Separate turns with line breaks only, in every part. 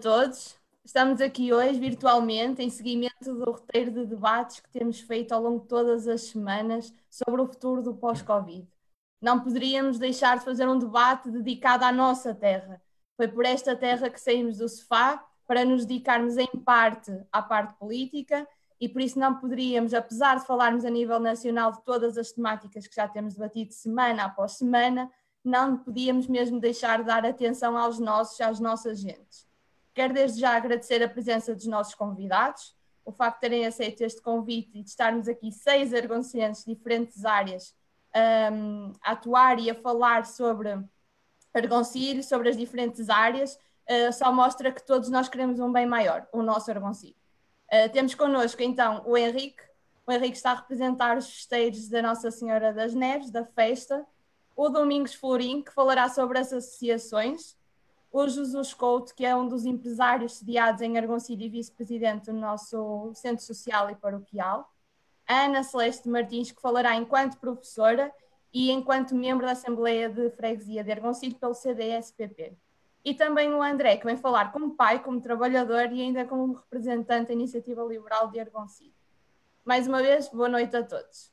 todos. Estamos aqui hoje virtualmente em seguimento do roteiro de debates que temos feito ao longo de todas as semanas sobre o futuro do pós-Covid. Não poderíamos deixar de fazer um debate dedicado à nossa terra. Foi por esta terra que saímos do sofá para nos dedicarmos em parte à parte política e por isso não poderíamos, apesar de falarmos a nível nacional de todas as temáticas que já temos debatido semana após semana, não podíamos mesmo deixar de dar atenção aos nossos, às nossas gentes. Quero desde já agradecer a presença dos nossos convidados, o facto de terem aceito este convite e de estarmos aqui seis argoncientes de diferentes áreas um, a atuar e a falar sobre Argoncilho, sobre as diferentes áreas, uh, só mostra que todos nós queremos um bem maior, o nosso Argoncilho. Uh, temos connosco então o Henrique, o Henrique está a representar os festeiros da Nossa Senhora das Neves, da festa, o Domingos Florim, que falará sobre as associações, o Jesus Couto, que é um dos empresários sediados em Argoncilho e vice-presidente do nosso Centro Social e Paroquial, a Ana Celeste Martins, que falará enquanto professora e enquanto membro da Assembleia de Freguesia de Argoncilho pelo CDSPP. E também o André, que vem falar como pai, como trabalhador e ainda como representante da Iniciativa Liberal de Argoncilho. Mais uma vez, boa noite a todos.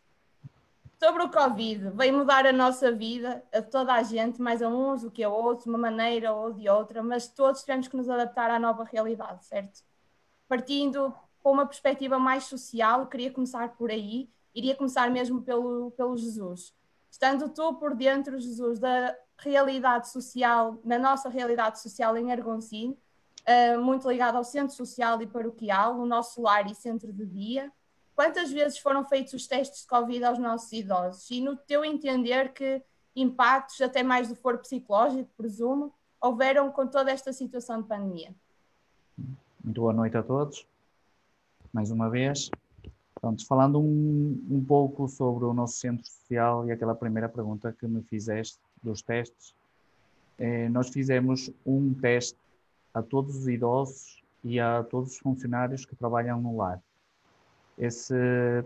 Sobre o Covid, veio mudar a nossa vida, a toda a gente, mais a uns do que a outros, de uma maneira ou de outra, mas todos tivemos que nos adaptar à nova realidade, certo? Partindo com uma perspectiva mais social, queria começar por aí, iria começar mesmo pelo, pelo Jesus. Estando tu por dentro, Jesus, da realidade social, na nossa realidade social em Argoncilho, uh, muito ligado ao centro social e paroquial, o nosso lar e centro de dia, quantas vezes foram feitos os testes de Covid aos nossos idosos? E no teu entender, que impactos, até mais do foro psicológico, presumo, houveram com toda esta situação de pandemia?
Muito boa noite a todos mais uma vez. Pronto, falando um, um pouco sobre o nosso centro social e aquela primeira pergunta que me fizeste dos testes, eh, nós fizemos um teste a todos os idosos e a todos os funcionários que trabalham no lar. Esse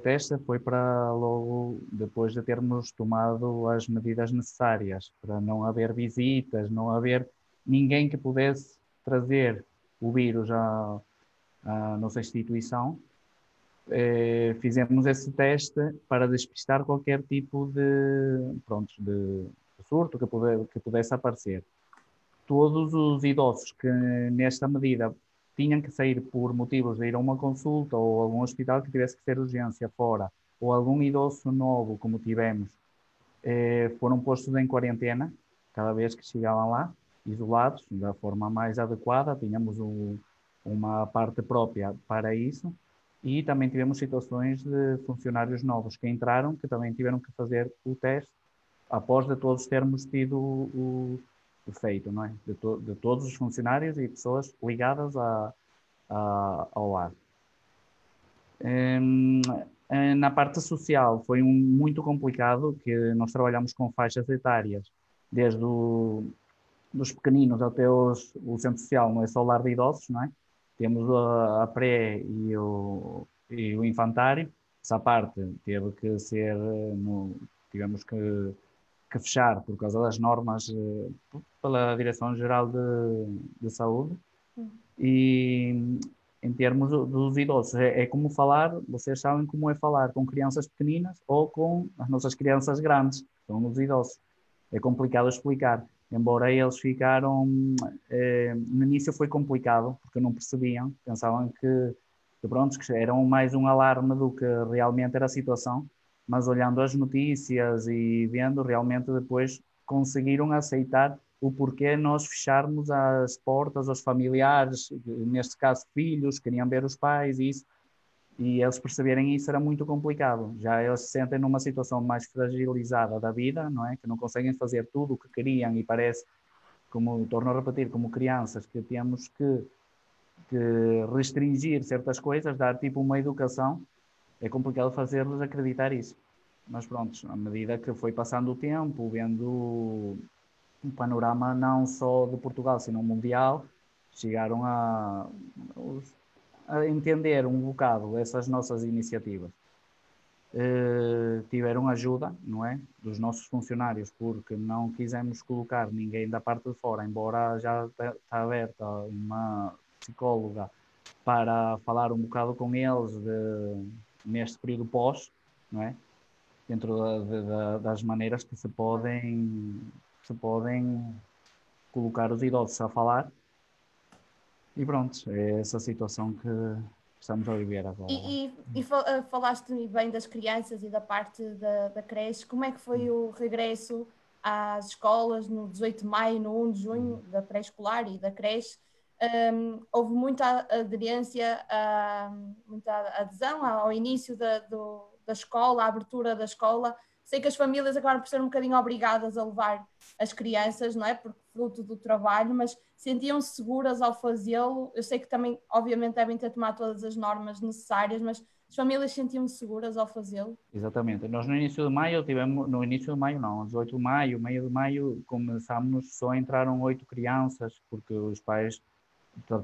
teste foi para logo depois de termos tomado as medidas necessárias, para não haver visitas, não haver ninguém que pudesse trazer o vírus à, à nossa instituição, eh, fizemos esse teste para despistar qualquer tipo de, pronto, de surto que, puder, que pudesse aparecer. Todos os idosos que, nesta medida, tinham que sair por motivos de ir a uma consulta ou a algum hospital que tivesse que ter urgência fora, ou algum idoso novo, como tivemos, eh, foram postos em quarentena cada vez que chegavam lá, isolados, da forma mais adequada. Tínhamos um, uma parte própria para isso e também tivemos situações de funcionários novos que entraram, que também tiveram que fazer o teste após de todos termos tido o feito, não é? De, to, de, todos os funcionários e pessoas ligadas a, a, ao ar. Um, na parte social foi um, muito complicado, que nós trabalhamos com faixas etárias, desde o, dos pequeninos até os, o centro social, não é só o lar de idosos, não é? Temos a, a pré e o, e o infantário. Essa parte teve que ser, no, tivemos que, que fechar por causa das normas eh, pela Direção-Geral de, de Saúde. E em termos dos idosos, é, é, como falar, vocês sabem como é falar com crianças pequeninas ou com as nossas crianças grandes, são os idosos. É complicado explicar embora eles ficaram. Eh, no início foi complicado, porque não percebiam, pensavam que, que, pronto, que eram mais um alarme do que realmente era a situação, mas olhando as notícias e vendo, realmente depois conseguiram aceitar o porquê nós fecharmos as portas aos familiares, neste caso filhos, queriam ver os pais e isso e eles perceberem isso era muito complicado. Já eles se sentem numa situação mais fragilizada da vida, não é? Que não conseguem fazer tudo o que queriam e parece, como torno a repetir, como crianças, que temos que, que restringir certas coisas, dar tipo uma educação. É complicado fazer-los acreditar isso. Mas pronto, à medida que foi passando o tempo, vendo um panorama não só de Portugal, sino mundial, chegaram a a entender um bocado essas nossas iniciativas. Uh, tiveram ajuda, não é? Dos nossos funcionários, porque não quisemos colocar ninguém da parte de fora, embora já está tá aberta uma psicóloga para falar um bocado com eles de, neste período pós, não é? Dentro da, de, das maneiras que se podem, se podem colocar os idosos a falar. E pronto, é essa situação que estamos a viver agora.
E, e, e eh, falaste bem das crianças e da parte da, da creche. Como é que foi o regresso às escolas no 18 de maio, no 1 de junho, da pré-escolar e da creche? Um, houve muita aderência, a, muita adesão ao início da, do, da escola, à abertura da escola. Sei que as famílias acabaram por ser um bocadinho obrigadas a levar as crianças, não é? Porque fruto do trabalho, mas sentiam-se seguras ao fazê-lo. Eu sei que também, obviamente, devem ter tomado todas as normas necessárias, mas as famílias sentiam-se seguras ao fazê-lo?
Exatamente. Nós no início de maio tivemos, no início de maio não, 18 de maio, meio de maio, começámos, só entraram oito crianças, porque os pais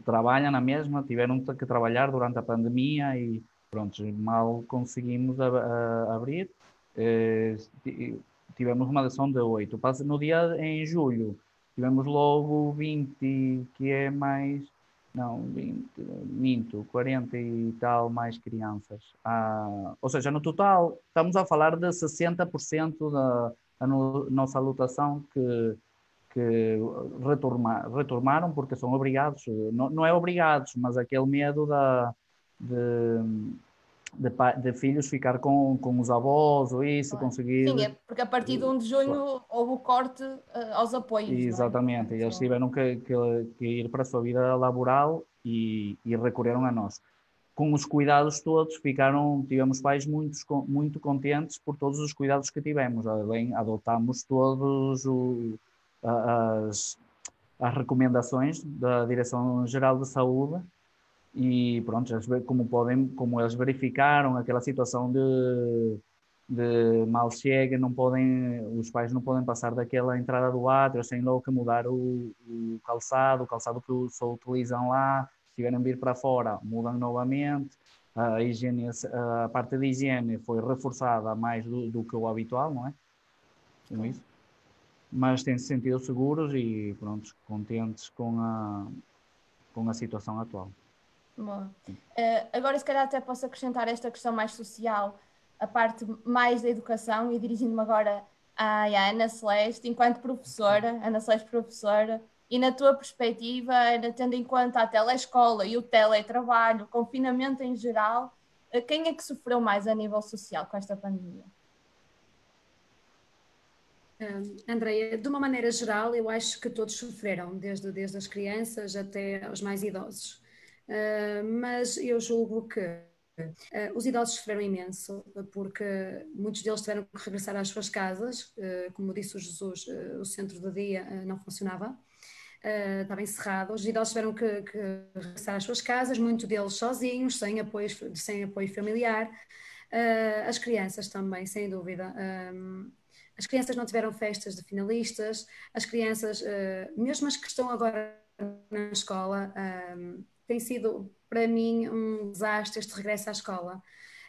trabalham na mesma, tiveram que trabalhar durante a pandemia e pronto, mal conseguimos abrir. Eh, tivemos uma adesão de 8. No dia em julho, tivemos logo 20, que é mais. Não, 20, minto, 40 e tal mais crianças. Ah, ou seja, no total, estamos a falar de 60% da a no, nossa lotação que que retorma, retornaram porque são obrigados, não, não é obrigados, mas aquele medo da, de, de, de, filhos ficar com, com os avós ou isso, claro. conseguir.
Sim, é porque a partir de 1 de junho claro. houve o corte uh, aos apoios. É?
Exatamente, é? eles tiveram que, que, que, ir para a sua vida laboral e, e recorreram a nós. Com os cuidados todos, ficaram, tivemos pais muito, muito contentes por todos os cuidados que tivemos. Além, adotámos todos o, as, as recomendações da Direção-Geral de Saúde e pronto, como podem, como eles verificaram aquela situação de, de mal chega, não podem, os pais não podem passar daquela entrada do átrio sem logo mudar o, o calçado, o calçado que só utilizam lá, se tiverem vir para fora, mudam novamente. A, higiene, a parte de higiene foi reforçada mais do, do que o habitual, não é? É isso? mas têm-se sentido seguros e pronto, contentes com a, com a situação atual.
Bom. Uh, agora, se calhar, até posso acrescentar esta questão mais social, a parte mais da educação, e dirigindo-me agora à, à Ana Celeste, enquanto professora, Ana Celeste professora, e na tua perspectiva, tendo em conta a telescola e o teletrabalho, o confinamento em geral, uh, quem é que sofreu mais a nível social com esta pandemia?
Uh, Andreia, de uma maneira geral, eu acho que todos sofreram, desde, desde as crianças até os mais idosos. Uh, mas eu julgo que uh, os idosos sofreram imenso, porque muitos deles tiveram que regressar às suas casas. como disse o Jesus, o centro do dia não funcionava. estava encerrado, os idosos tiveram que, que, regressar às suas casas, muitos deles sozinhos, sem apoio, sem apoio familiar. as crianças também, sem dúvida. As crianças não tiveram festas de finalistas, as crianças, mesmo as que estão agora na escola, tem sido para mim um desastre este regresso à escola.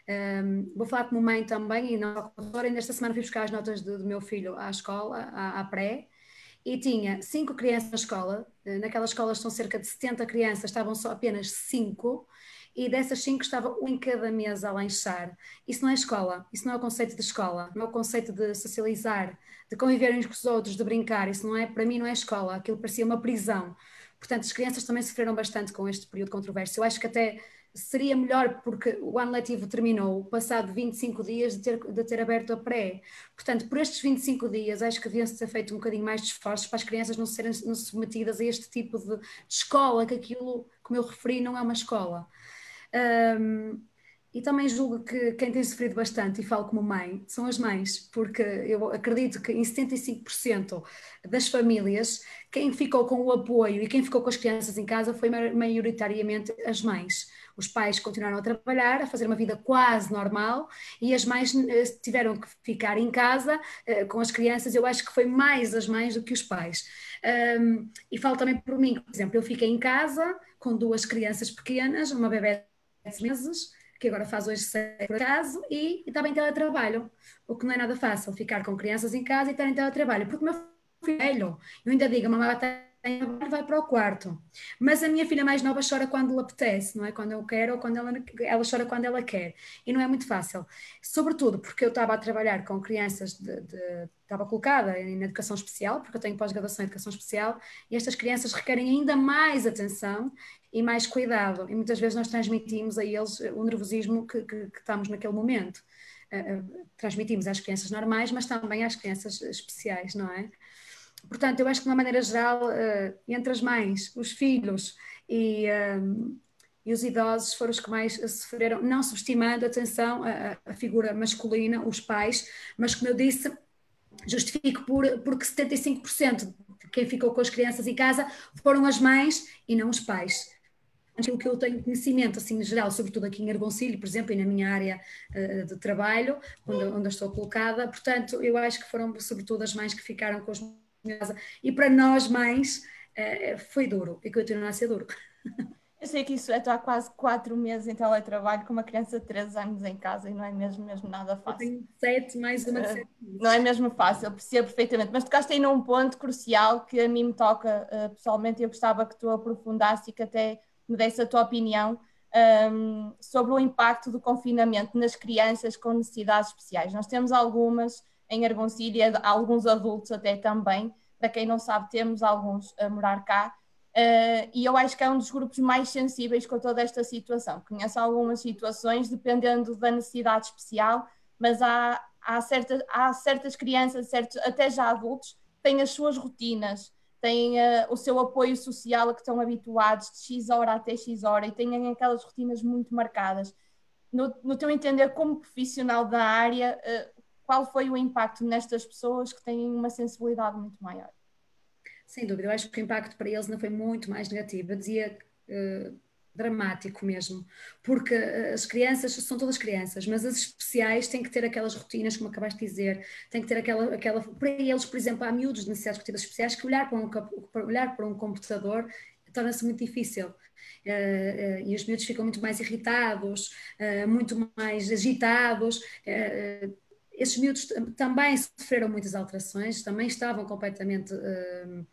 Um, vou falar como mãe também, e não ainda esta semana fui buscar as notas do, do meu filho à escola, à, à pré, e tinha cinco crianças na escola, eh, naquelas escolas são cerca de 70 crianças, estavam só apenas cinco, e dessas cinco estava um em cada mesa a lanchar. Isso não é escola, isso não é o conceito de escola, não é o conceito de socializar, de conviver uns com os outros, de brincar, isso não é, para mim não é escola, aquilo parecia uma prisão. Portanto, as crianças também sofreram bastante com este período controverso. Eu acho que até seria melhor porque o ano letivo terminou passado 25 dias de ter, de ter aberto a pré. Portanto, por estes 25 dias, acho que devia ser feito um bocadinho mais de esforços para as crianças não serem não submetidas a este tipo de, de escola, que aquilo, como eu referi, não é uma escola. Um, e também julgo que quem tem sofrido bastante, e falo como mãe, são as mães, porque eu acredito que em 75% das famílias, quem ficou com o apoio e quem ficou com as crianças em casa foi maioritariamente as mães. Os pais continuaram a trabalhar, a fazer uma vida quase normal, e as mães eh, tiveram que ficar em casa uh, com as crianças. Eu acho que foi mais as mães do que os pais. E falo também por mim, por exemplo, eu fiquei em casa com duas crianças pequenas, uma bebê meses, que agora faz hoje por acaso, e, e também teletrabalho, o que não é nada fácil, ficar com crianças em casa e estar em teletrabalho, porque o meu filho, eu ainda digo, a mamãe está vai para o quarto. Mas a minha filha mais nova chora quando lhe apetece, não é? Quando eu quero ou quando ela, ela chora quando ela quer. E não é muito fácil. Sobretudo porque eu estava a trabalhar com crianças de, de estava colocada em educação especial, porque eu tenho pós-graduação em educação especial, e estas crianças requerem ainda mais atenção e mais cuidado. E muitas vezes nós transmitimos a eles o nervosismo que, que, que estamos naquele momento. Uh, transmitimos às crianças normais, mas também às crianças especiais, não é? Portanto, eu acho que de uma maneira geral, uh, entre as mães, os filhos e, um, e, os idosos foram os que mais sofreram, não subestimando, atenção, a, a, figura masculina, os pais, mas como eu disse, justifico por, porque 75% de quem ficou com as crianças em casa foram as mães e não os pais aquilo que eu tenho conhecimento, assim, em geral, sobretudo aqui em Argoncilho, por exemplo, e na minha área uh, de trabalho, onde, onde eu estou colocada, portanto, eu acho que foram sobretudo as mães que ficaram com os. E para nós mães uh, foi duro e continua a ser duro.
Eu sei que isso é estar quase quatro meses em teletrabalho com uma criança de 3 anos em casa e não é mesmo, mesmo nada fácil. Eu
tenho sete, mais uma de sete
Não é mesmo fácil, percebo perfeitamente. Mas tocaste aí num ponto crucial que a mim me toca uh, pessoalmente e eu gostava que tu aprofundasses e que até me desse a tua opinião um, sobre o impacto do confinamento nas crianças com necessidades especiais. Nós temos algumas em Argoncilha, alguns adultos até também. Para quem não sabe, temos alguns a morar cá. Uh, e eu acho que é um dos grupos mais sensíveis com toda esta situação. Conheço algumas situações, dependendo da necessidade especial, mas há, há, certas, há certas crianças, certos, até já adultos, têm as suas rotinas, têm uh, o seu apoio social a que estão habituados de X hora até X hora e têm aquelas rotinas muito marcadas. No, no teu entender, como profissional da área, uh, qual foi o impacto nestas pessoas que têm uma sensibilidade muito maior?
Sem dúvida, eu acho que o impacto para eles não foi muito mais negativo, eu dizia uh, dramático mesmo, porque uh, as crianças são todas crianças, mas as especiais têm que ter aquelas rotinas, como acabaste de dizer, têm que ter aquela, aquela para eles, por exemplo, há miúdos de necessidades cognitivas especiais que olhar para um, para olhar para um computador torna-se muito difícil. Uh, uh, e os miúdos ficam muito mais irritados, uh, muito mais agitados esses miúdos também sofreram muitas alterações, também estavam completamente uh,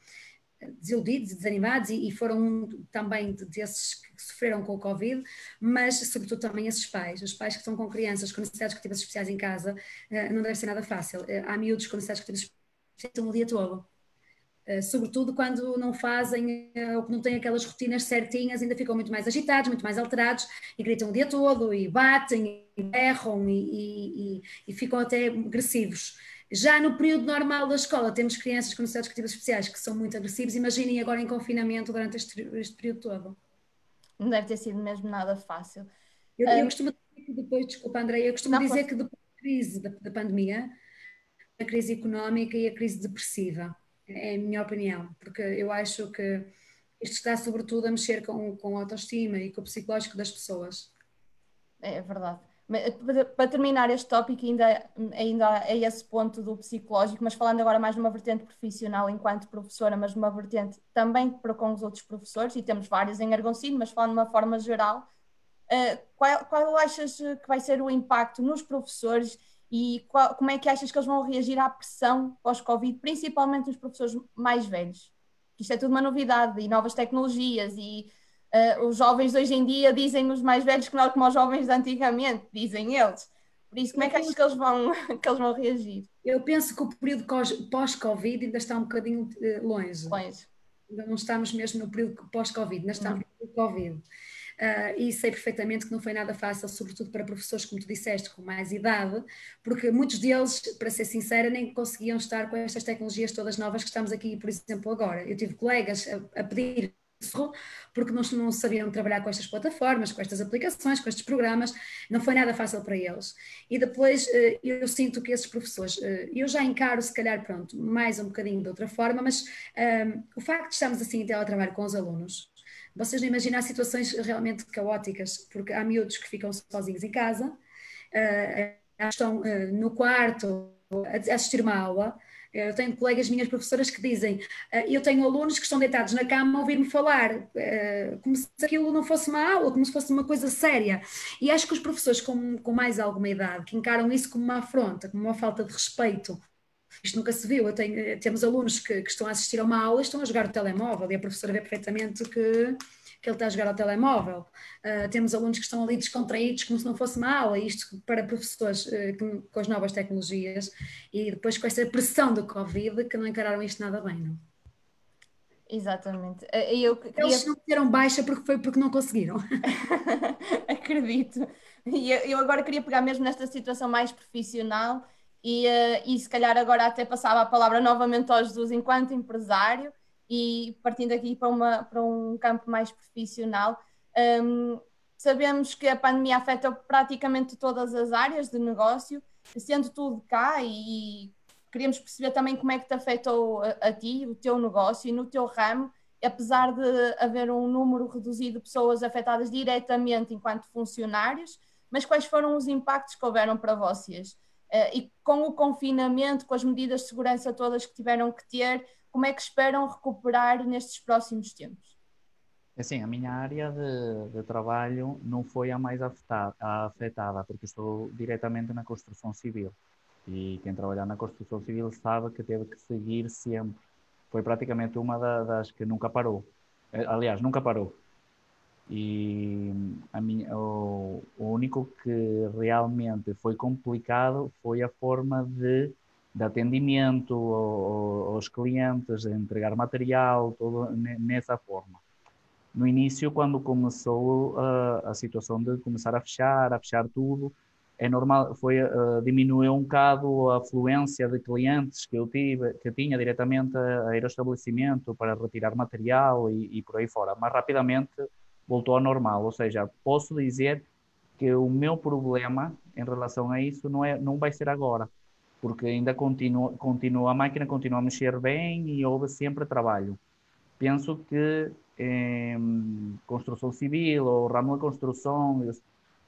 desiludidos desanimados e, e foram um, também desses que sofreram com o Covid, mas sobretudo também esses pais, os pais que estão com crianças com necessidades cognitivas especiais em casa, uh, não deve ser nada fácil. Uh, há miúdos com necessidades cognitivas especiais o dia todo. Uh, sobretudo quando não fazem ou que não têm aquelas rotinas certinhas, ainda ficam muito mais agitados, muito mais alterados e gritam o dia todo e batem berram e, e, e, ficam até agressivos. Já no período normal da escola, temos crianças com necessidades educativas especiais que são muito agressivos. Imaginem agora em confinamento durante este, este período todo.
Não deve ter sido mesmo nada fácil.
Eu, eu costumo dizer que depois, desculpa, André, eu costumo dizer que depois da crise da, da pandemia, a crise económica e a crise depressiva, é a minha opinião, porque eu acho que isto está sobretudo a mexer com, com a autoestima e com o psicológico das pessoas.
É verdade. Para terminar este tópico, ainda, ainda é esse ponto do psicológico, mas falando agora mais numa vertente profissional enquanto professora, mas numa vertente também para com os outros professores, e temos vários em Argoncino, mas falando de uma forma geral, eh, qual, qual achas que vai ser o impacto nos professores e qual, como é que achas que eles vão reagir à pressão pós-Covid, principalmente os professores mais velhos? Isto é tudo uma novidade e novas tecnologias e Uh, os jovens hoje em dia dizem os mais velhos que não como os jovens de antigamente, dizem eles. Por isso, como é que achas que eles vão, que eles vão reagir?
Eu penso que o período pós-Covid ainda está um bocadinho uh, longe.
Longe.
Ainda não estamos mesmo no período pós-Covid, ainda estamos no período Covid. Uh, e sei perfeitamente que não foi nada fácil, sobretudo para professores, como tu disseste, com mais idade, porque muitos deles, para ser sincera, nem conseguiam estar com estas tecnologias todas novas que estamos aqui, por exemplo, agora. Eu tive colegas a, a pedir porque não, não sabiam trabalhar com estas plataformas, com estas aplicações, com estes programas, não foi nada fácil para eles. E depois eh, eu sinto que esses professores, eh, eu já encaro se calhar, pronto, mais um bocadinho de outra forma, mas um, o facto de estarmos assim em teletrabalho com os alunos, vocês não imaginam situações realmente caóticas, porque há miúdos que ficam sozinhos em casa, uh, estão uh, no quarto a assistir uma aula, eu tenho colegas minhas professoras que dizem, eh, eu tenho alunos que estão deitados na cama a ouvir-me falar, como se aquilo não fosse uma aula, como se fosse uma coisa séria. E acho que os professores com, com mais alguma idade, que encaram isso como uma afronta, como uma falta de respeito isto nunca se viu. Tenho, temos alunos que, que, estão a assistir a uma aula e estão a jogar o telemóvel e a professora vê perfeitamente que, que ele está a jogar ao telemóvel. Uh, temos alunos que estão ali descontraídos como se não fosse uma aula, isto para professores uh, que, com as novas tecnologias e depois com essa pressão do Covid que não encararam isto nada bem, não?
Exatamente. Eh, eu
queria... Eles não deram baixa porque foi porque não conseguiram.
Acredito. E eu agora queria pegar mesmo nesta situação mais profissional e, uh, e se calhar agora até passava a palavra novamente ao Jesus enquanto empresário e partindo aqui para, uma, para um campo mais profissional. Um, sabemos que a pandemia afeta praticamente todas as áreas de negócio, sendo tudo cá e queríamos perceber também como é que te afetou a, a, ti, o teu negócio e no teu ramo, apesar de haver um número reduzido de pessoas afetadas diretamente enquanto funcionários, mas quais foram os impactos que houveram para vocês? Uh, e com o confinamento, com as medidas de segurança todas que tiveram que ter, como é que esperam recuperar nestes próximos tempos?
É assim, a minha área de, de trabalho não foi a mais afetada, a afetada, porque estou diretamente na construção civil. E quem trabalha na construção civil sabe que teve que seguir sempre. Foi praticamente uma das que nunca parou. Eh, aliás, nunca parou. E a minha, o, o único que realmente foi complicado foi a forma de, de atendimento aos clientes, de entregar material, tudo nessa forma. No início, quando começou a, a situação de começar a fechar, a fechar tudo, é normal, foi uh, diminuiu um bocado a afluência de clientes que eu tive, que tinha diretamente a ir ao estabelecimento para retirar material e, e, por aí fora, mas rapidamente voltou ao normal, ou seja, posso dizer que o meu problema em relação a isso não é, não vai ser agora, porque ainda continua, continua a máquina continua a mexer bem e houve sempre trabalho. Penso que em construção civil ou ramo de construção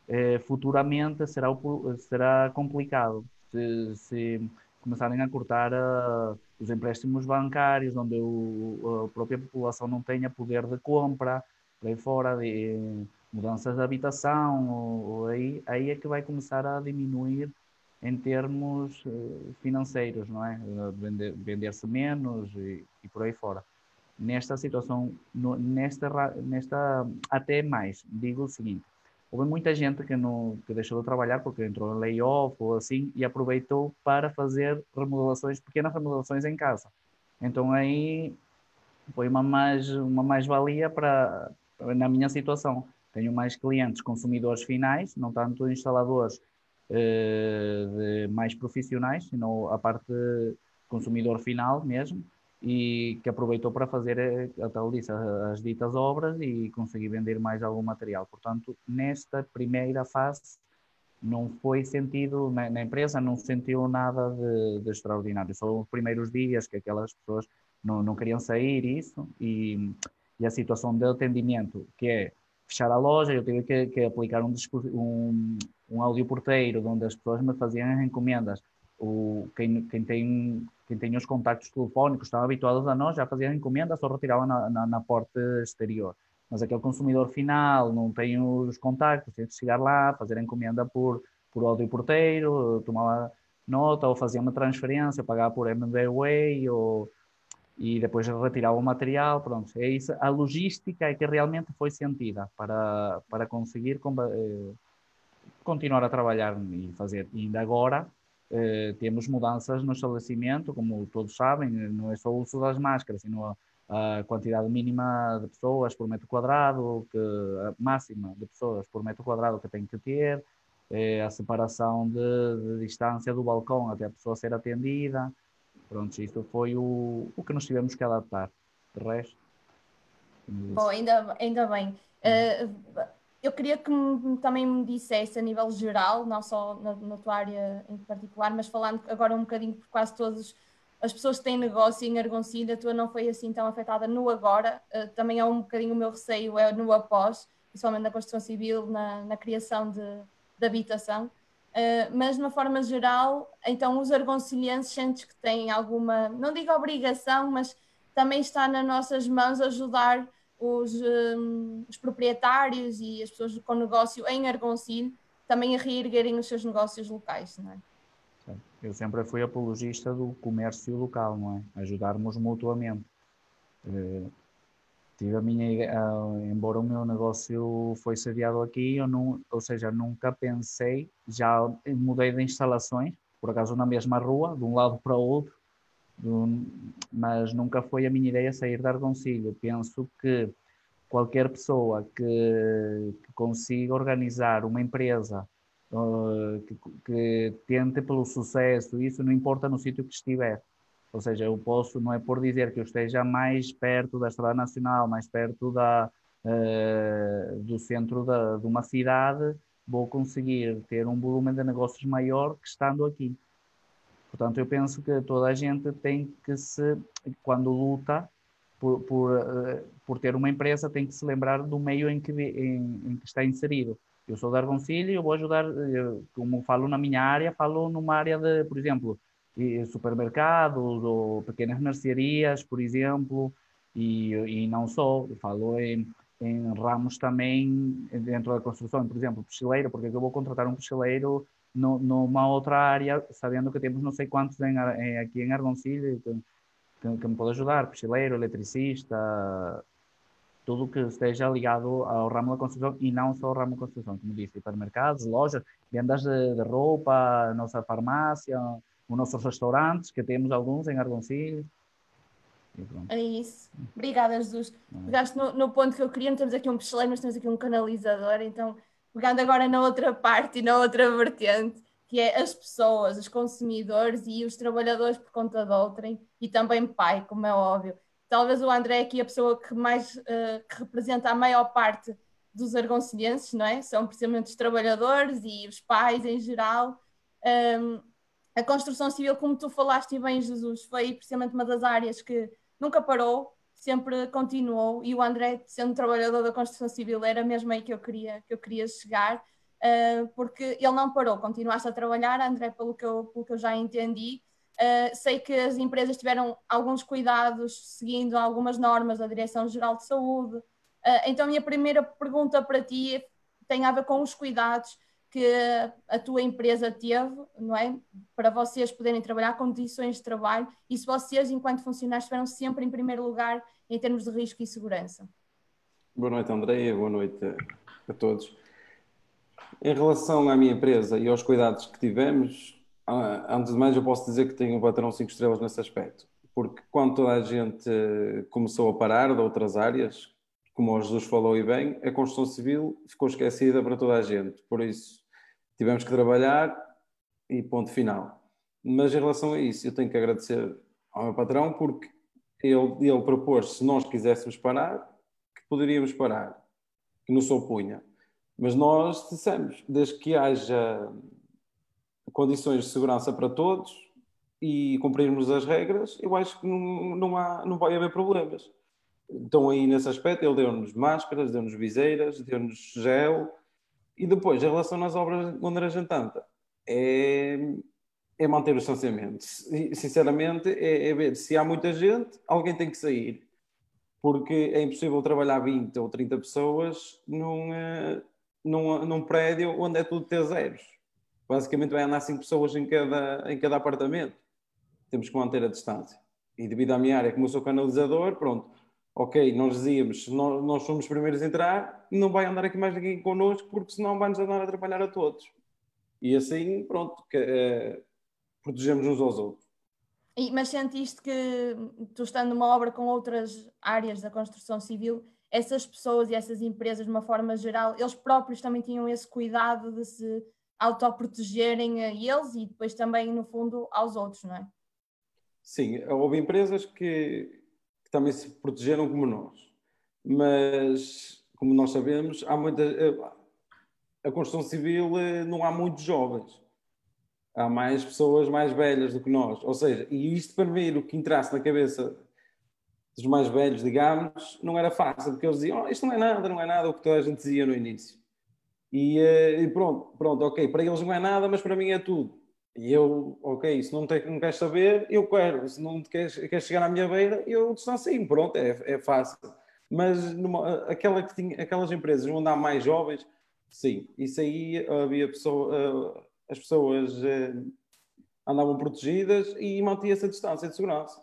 eh, futuramente será, será complicado se, se começarem a cortar uh, os empréstimos bancários, onde o, a própria população não tenha poder de compra, por aí fora, de mudanças de habitação, ou, ou aí, aí é que vai começar a diminuir em termos uh, financeiros, não é? Vender-se menos e, e, por aí fora. Nesta situação, no, nesta, nesta, até mais, digo o seguinte, houve muita gente que, não, que deixou de trabalhar porque entrou em layoff ou assim e aproveitou para fazer remodelações, pequenas remodelações em casa. Então aí foi uma mais uma mais-valia para na minha situação. Tenho mais clientes consumidores finais, não tanto instaladores eh, mais profissionais, sino a parte consumidor final mesmo e que aproveitou para fazer, eh, a tal disse, as ditas obras e conseguir vender mais algum material. Portanto, nesta primeira fase não foi sentido, na, na empresa não sentiu nada de, de, extraordinário. Só os primeiros dias que aquelas pessoas não, não queriam sair isso e, e a situação de atendimento, que é fechar a loja, eu tive que, que aplicar um, um, um audioporteiro onde as pessoas me faziam encomendas. O, quem, quem tem quem tinha os contactos telefónicos, estavam habituados a nós, já faziam encomenda, só retiravam na, na, na, porta exterior. Mas aquele consumidor final não tem os contactos, tem que chegar lá, fazer a encomenda por, por áudio porteiro, tomar nota, ou fazia uma transferência, pagar por MBWay, ou, e depois retirava o material, pronto. É isso, a logística é que realmente foi sentida para, para conseguir eh, continuar a trabalhar e fazer. E ainda agora, eh, temos mudanças no estabelecimento, como todos sabem, não é só o uso das máscaras, sino a, a quantidade mínima de pessoas por metro quadrado, que, a máxima de pessoas por metro quadrado que tem que ter, eh, a separação de, de, distância do balcão até a pessoa ser atendida. Pronto, isto foi o, o que nos tivemos que adaptar. De resto.
Bom, ainda, ainda bem. Uh, eu queria que me, também me dissesse a nível geral, não só na, na, tua área em particular, mas falando agora um bocadinho por quase todas as pessoas que têm negócio em Argoncilha, a tua não foi assim tão afetada no agora, uh, também é um bocadinho o meu receio, é no após, principalmente na construção civil, na, na criação de, de habitação. Uh, mas de uma forma geral, então os argoncilhenses sentes que têm alguma, não digo obrigação, mas também está nas nossas mãos ajudar os, um, os proprietários e as pessoas com negócio em Argoncilho também a reerguerem os seus negócios locais, não é?
eu sempre fui apologista do comércio local, não é? Ajudarmos mutuamente. Uh, tive a minha, uh, embora o meu negócio foi sediado aqui, eu não, ou seja, nunca pensei, já mudei de instalações, por acaso na mesma rua, de um lado para o outro, um, mas nunca foi a minha ideia sair de Argoncilho. Penso que qualquer pessoa que, que consiga organizar uma empresa uh, que, que, tente pelo sucesso, isso não importa no sítio que estiver. Ou seja, eu posso, não é por dizer que eu esteja mais perto da Estrada Nacional, mais perto da, uh, do centro da, de uma cidade, vou conseguir ter um volume de negócios maior que estando aqui. Portanto, eu penso que toda a gente tem que se, quando luta por, por, uh, por ter uma empresa, tem que se lembrar do meio em que, em, em que está inserido. Eu sou de Argoncilho eu vou ajudar, eu, como falo na minha área, falo numa área de, por exemplo, supermercados ou pequenas mercearias, por exemplo, e, e não só, eu falo em, em ramos também dentro da construção, por exemplo, picheleiro, porque eu vou contratar um picheleiro no, numa outra área, sabendo que temos não sei quantos em, em, aqui em Argoncilho que, que, que, me pode ajudar, picheleiro, eletricista, tudo que esteja ligado ao ramo da construção e não só ao ramo da construção, como disse, supermercados, lojas, vendas de, de roupa, nossa farmácia, os nossos restaurantes, que temos alguns em Argoncilho.
É isso. Obrigada, Jesus. É. Pegaste no, no, ponto que eu queria, não temos aqui um picheleiro, mas temos aqui um canalizador, então, pegando agora na outra parte e na outra vertente, que é as pessoas, os consumidores e os trabalhadores por conta de outrem, e também pai, como é óbvio talvez o André aqui a pessoa que mais uh, que representa a maior parte dos argoncilhenses, não é? São precisamente os trabalhadores e os pais em geral. Um, a construção civil, como tu falaste bem, Jesus, foi precisamente uma das áreas que nunca parou, sempre continuou, e o André, sendo trabalhador da construção civil, era mesmo aí que eu queria, que eu queria chegar, uh, porque ele não parou, continuaste a trabalhar, André, pelo que eu, pelo que eu já entendi, Uh, sei que as empresas tiveram alguns cuidados seguindo algumas normas da Direção-Geral de Saúde. Uh, então, a minha primeira pergunta para ti tem a ver com os cuidados que a tua empresa teve, não é? Para vocês poderem trabalhar, condições de trabalho e se vocês, enquanto funcionários, estiveram sempre em primeiro lugar em termos de risco e segurança.
Boa noite, Andréia. Boa noite a todos. Em relação à minha empresa e aos cuidados que tivemos, ah, antes de mais, eu posso dizer que tenho um patrão 5 estrelas nesse aspecto, porque quando toda a gente começou a parar de outras áreas, como o Jesus falou e bem, a construção civil ficou esquecida para toda a gente. Por isso, tivemos que trabalhar e ponto final. Mas em relação a isso, eu tenho que agradecer ao meu patrão, porque ele, ele propôs, se nós quiséssemos parar, que poderíamos parar, que nos opunha. Mas nós dissemos, desde que haja condições de segurança para todos e cumprirmos as regras, eu acho que não, não, há, não vai haver problemas. Então, aí nesse aspecto, ele deu-nos máscaras, deu-nos viseiras, deu-nos gel. E depois, em relação às obras onde a gente anda, é, é manter o distanciamento. Sinceramente, é, é, ver se há muita gente, alguém tem que sair. Porque é impossível trabalhar 20 ou 30 pessoas num, eh, num, num prédio onde é tudo ter zeros basicamente vai andar cinco pessoas em cada, em cada apartamento. Temos que manter a distância. E devido à minha área, como eu sou canalizador, pronto, ok, nós dizíamos, nós, nós somos os primeiros a entrar, não vai andar aqui mais ninguém connosco, porque senão vai-nos andar a atrapalhar a todos. E assim, pronto, que, é, protegemos uns aos outros.
E, mas sentiste que tu estando numa obra com outras áreas da construção civil, essas pessoas e essas empresas, de uma forma geral, eles próprios também tinham esse cuidado de se autoprotegerem a eles e depois também, no fundo, aos outros, não é?
Sim, houve empresas que, que também se protegeram como nós, mas, como nós sabemos, há muita, a construção civil eh, não há muitos jovens. Há mais pessoas mais velhas do que nós. Ou seja, e isto primeiro que entrasse na cabeça dos mais velhos, digamos, não era fácil, porque eles diziam, oh, isto não é nada, não é nada, o que toda a gente dizia no início. E, eh, e, pronto, pronto, ok, para eles não é nada, mas para mim é tudo. E eu, ok, se não, te, não queres saber, eu quero. Se não queres, queres chegar à minha beira, eu distancio. Pronto, é, é fácil. Mas numa, aquela que tinha, aquelas empresas onde há mais jovens, sim, isso aí havia pessoa, uh, as pessoas uh, andavam protegidas e mantinha-se a distância de segurança.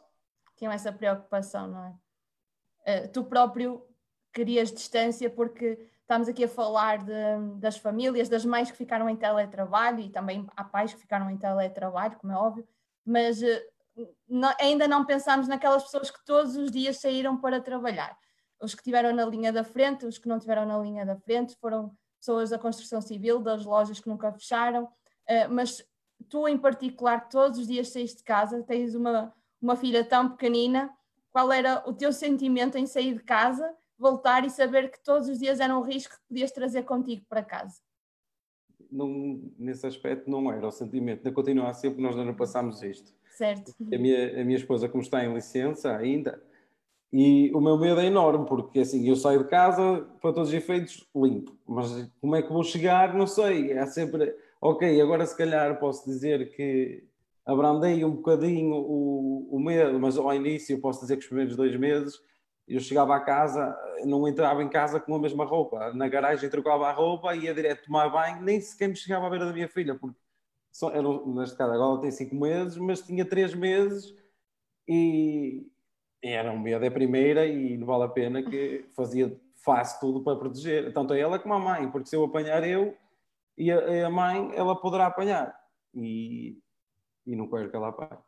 Tinham essa preocupação, não é? Uh, tu próprio querias distância porque estamos aqui a falar de, das famílias, das mães que ficaram em teletrabalho e também há pais que ficaram em teletrabalho, como é óbvio, mas uh, não, ainda não pensamos naquelas pessoas que todos os dias saíram para trabalhar. Os que estiveram na linha da frente, os que não estiveram na linha da frente, foram pessoas da construção civil, das lojas que nunca fecharam, uh, mas tu em particular, todos os dias saís de casa, tens uma, uma filha tão pequenina, qual era o teu sentimento em sair de casa, voltar e saber que todos os dias era um risco que podias trazer contigo para casa?
Não, nesse aspecto não era o sentimento, ainda continua a ser porque nós não passamos isto.
Certo.
A minha, a minha esposa, como está em licença ainda, e o meu medo é enorme, porque assim, eu saio de casa, para todos os efeitos, limpo. Mas como é que vou chegar, não sei. É sempre, ok, agora se calhar posso dizer que abrandei um bocadinho o, o medo, mas ao início posso dizer que os primeiros dois meses eu chegava a casa, não entrava em casa com a mesma roupa. Na garagem trocava a roupa, ia direto tomar banho, nem sequer me chegava a ver da minha filha, porque só, era, neste caso agora tem cinco meses, mas tinha três meses e, era um medo da primeira e não vale a pena que fazia, faço tudo para proteger, tanto a ela como a mãe, porque se eu apanhar eu e a, a mãe, ela poderá apanhar e, e não quero que ela apanhe.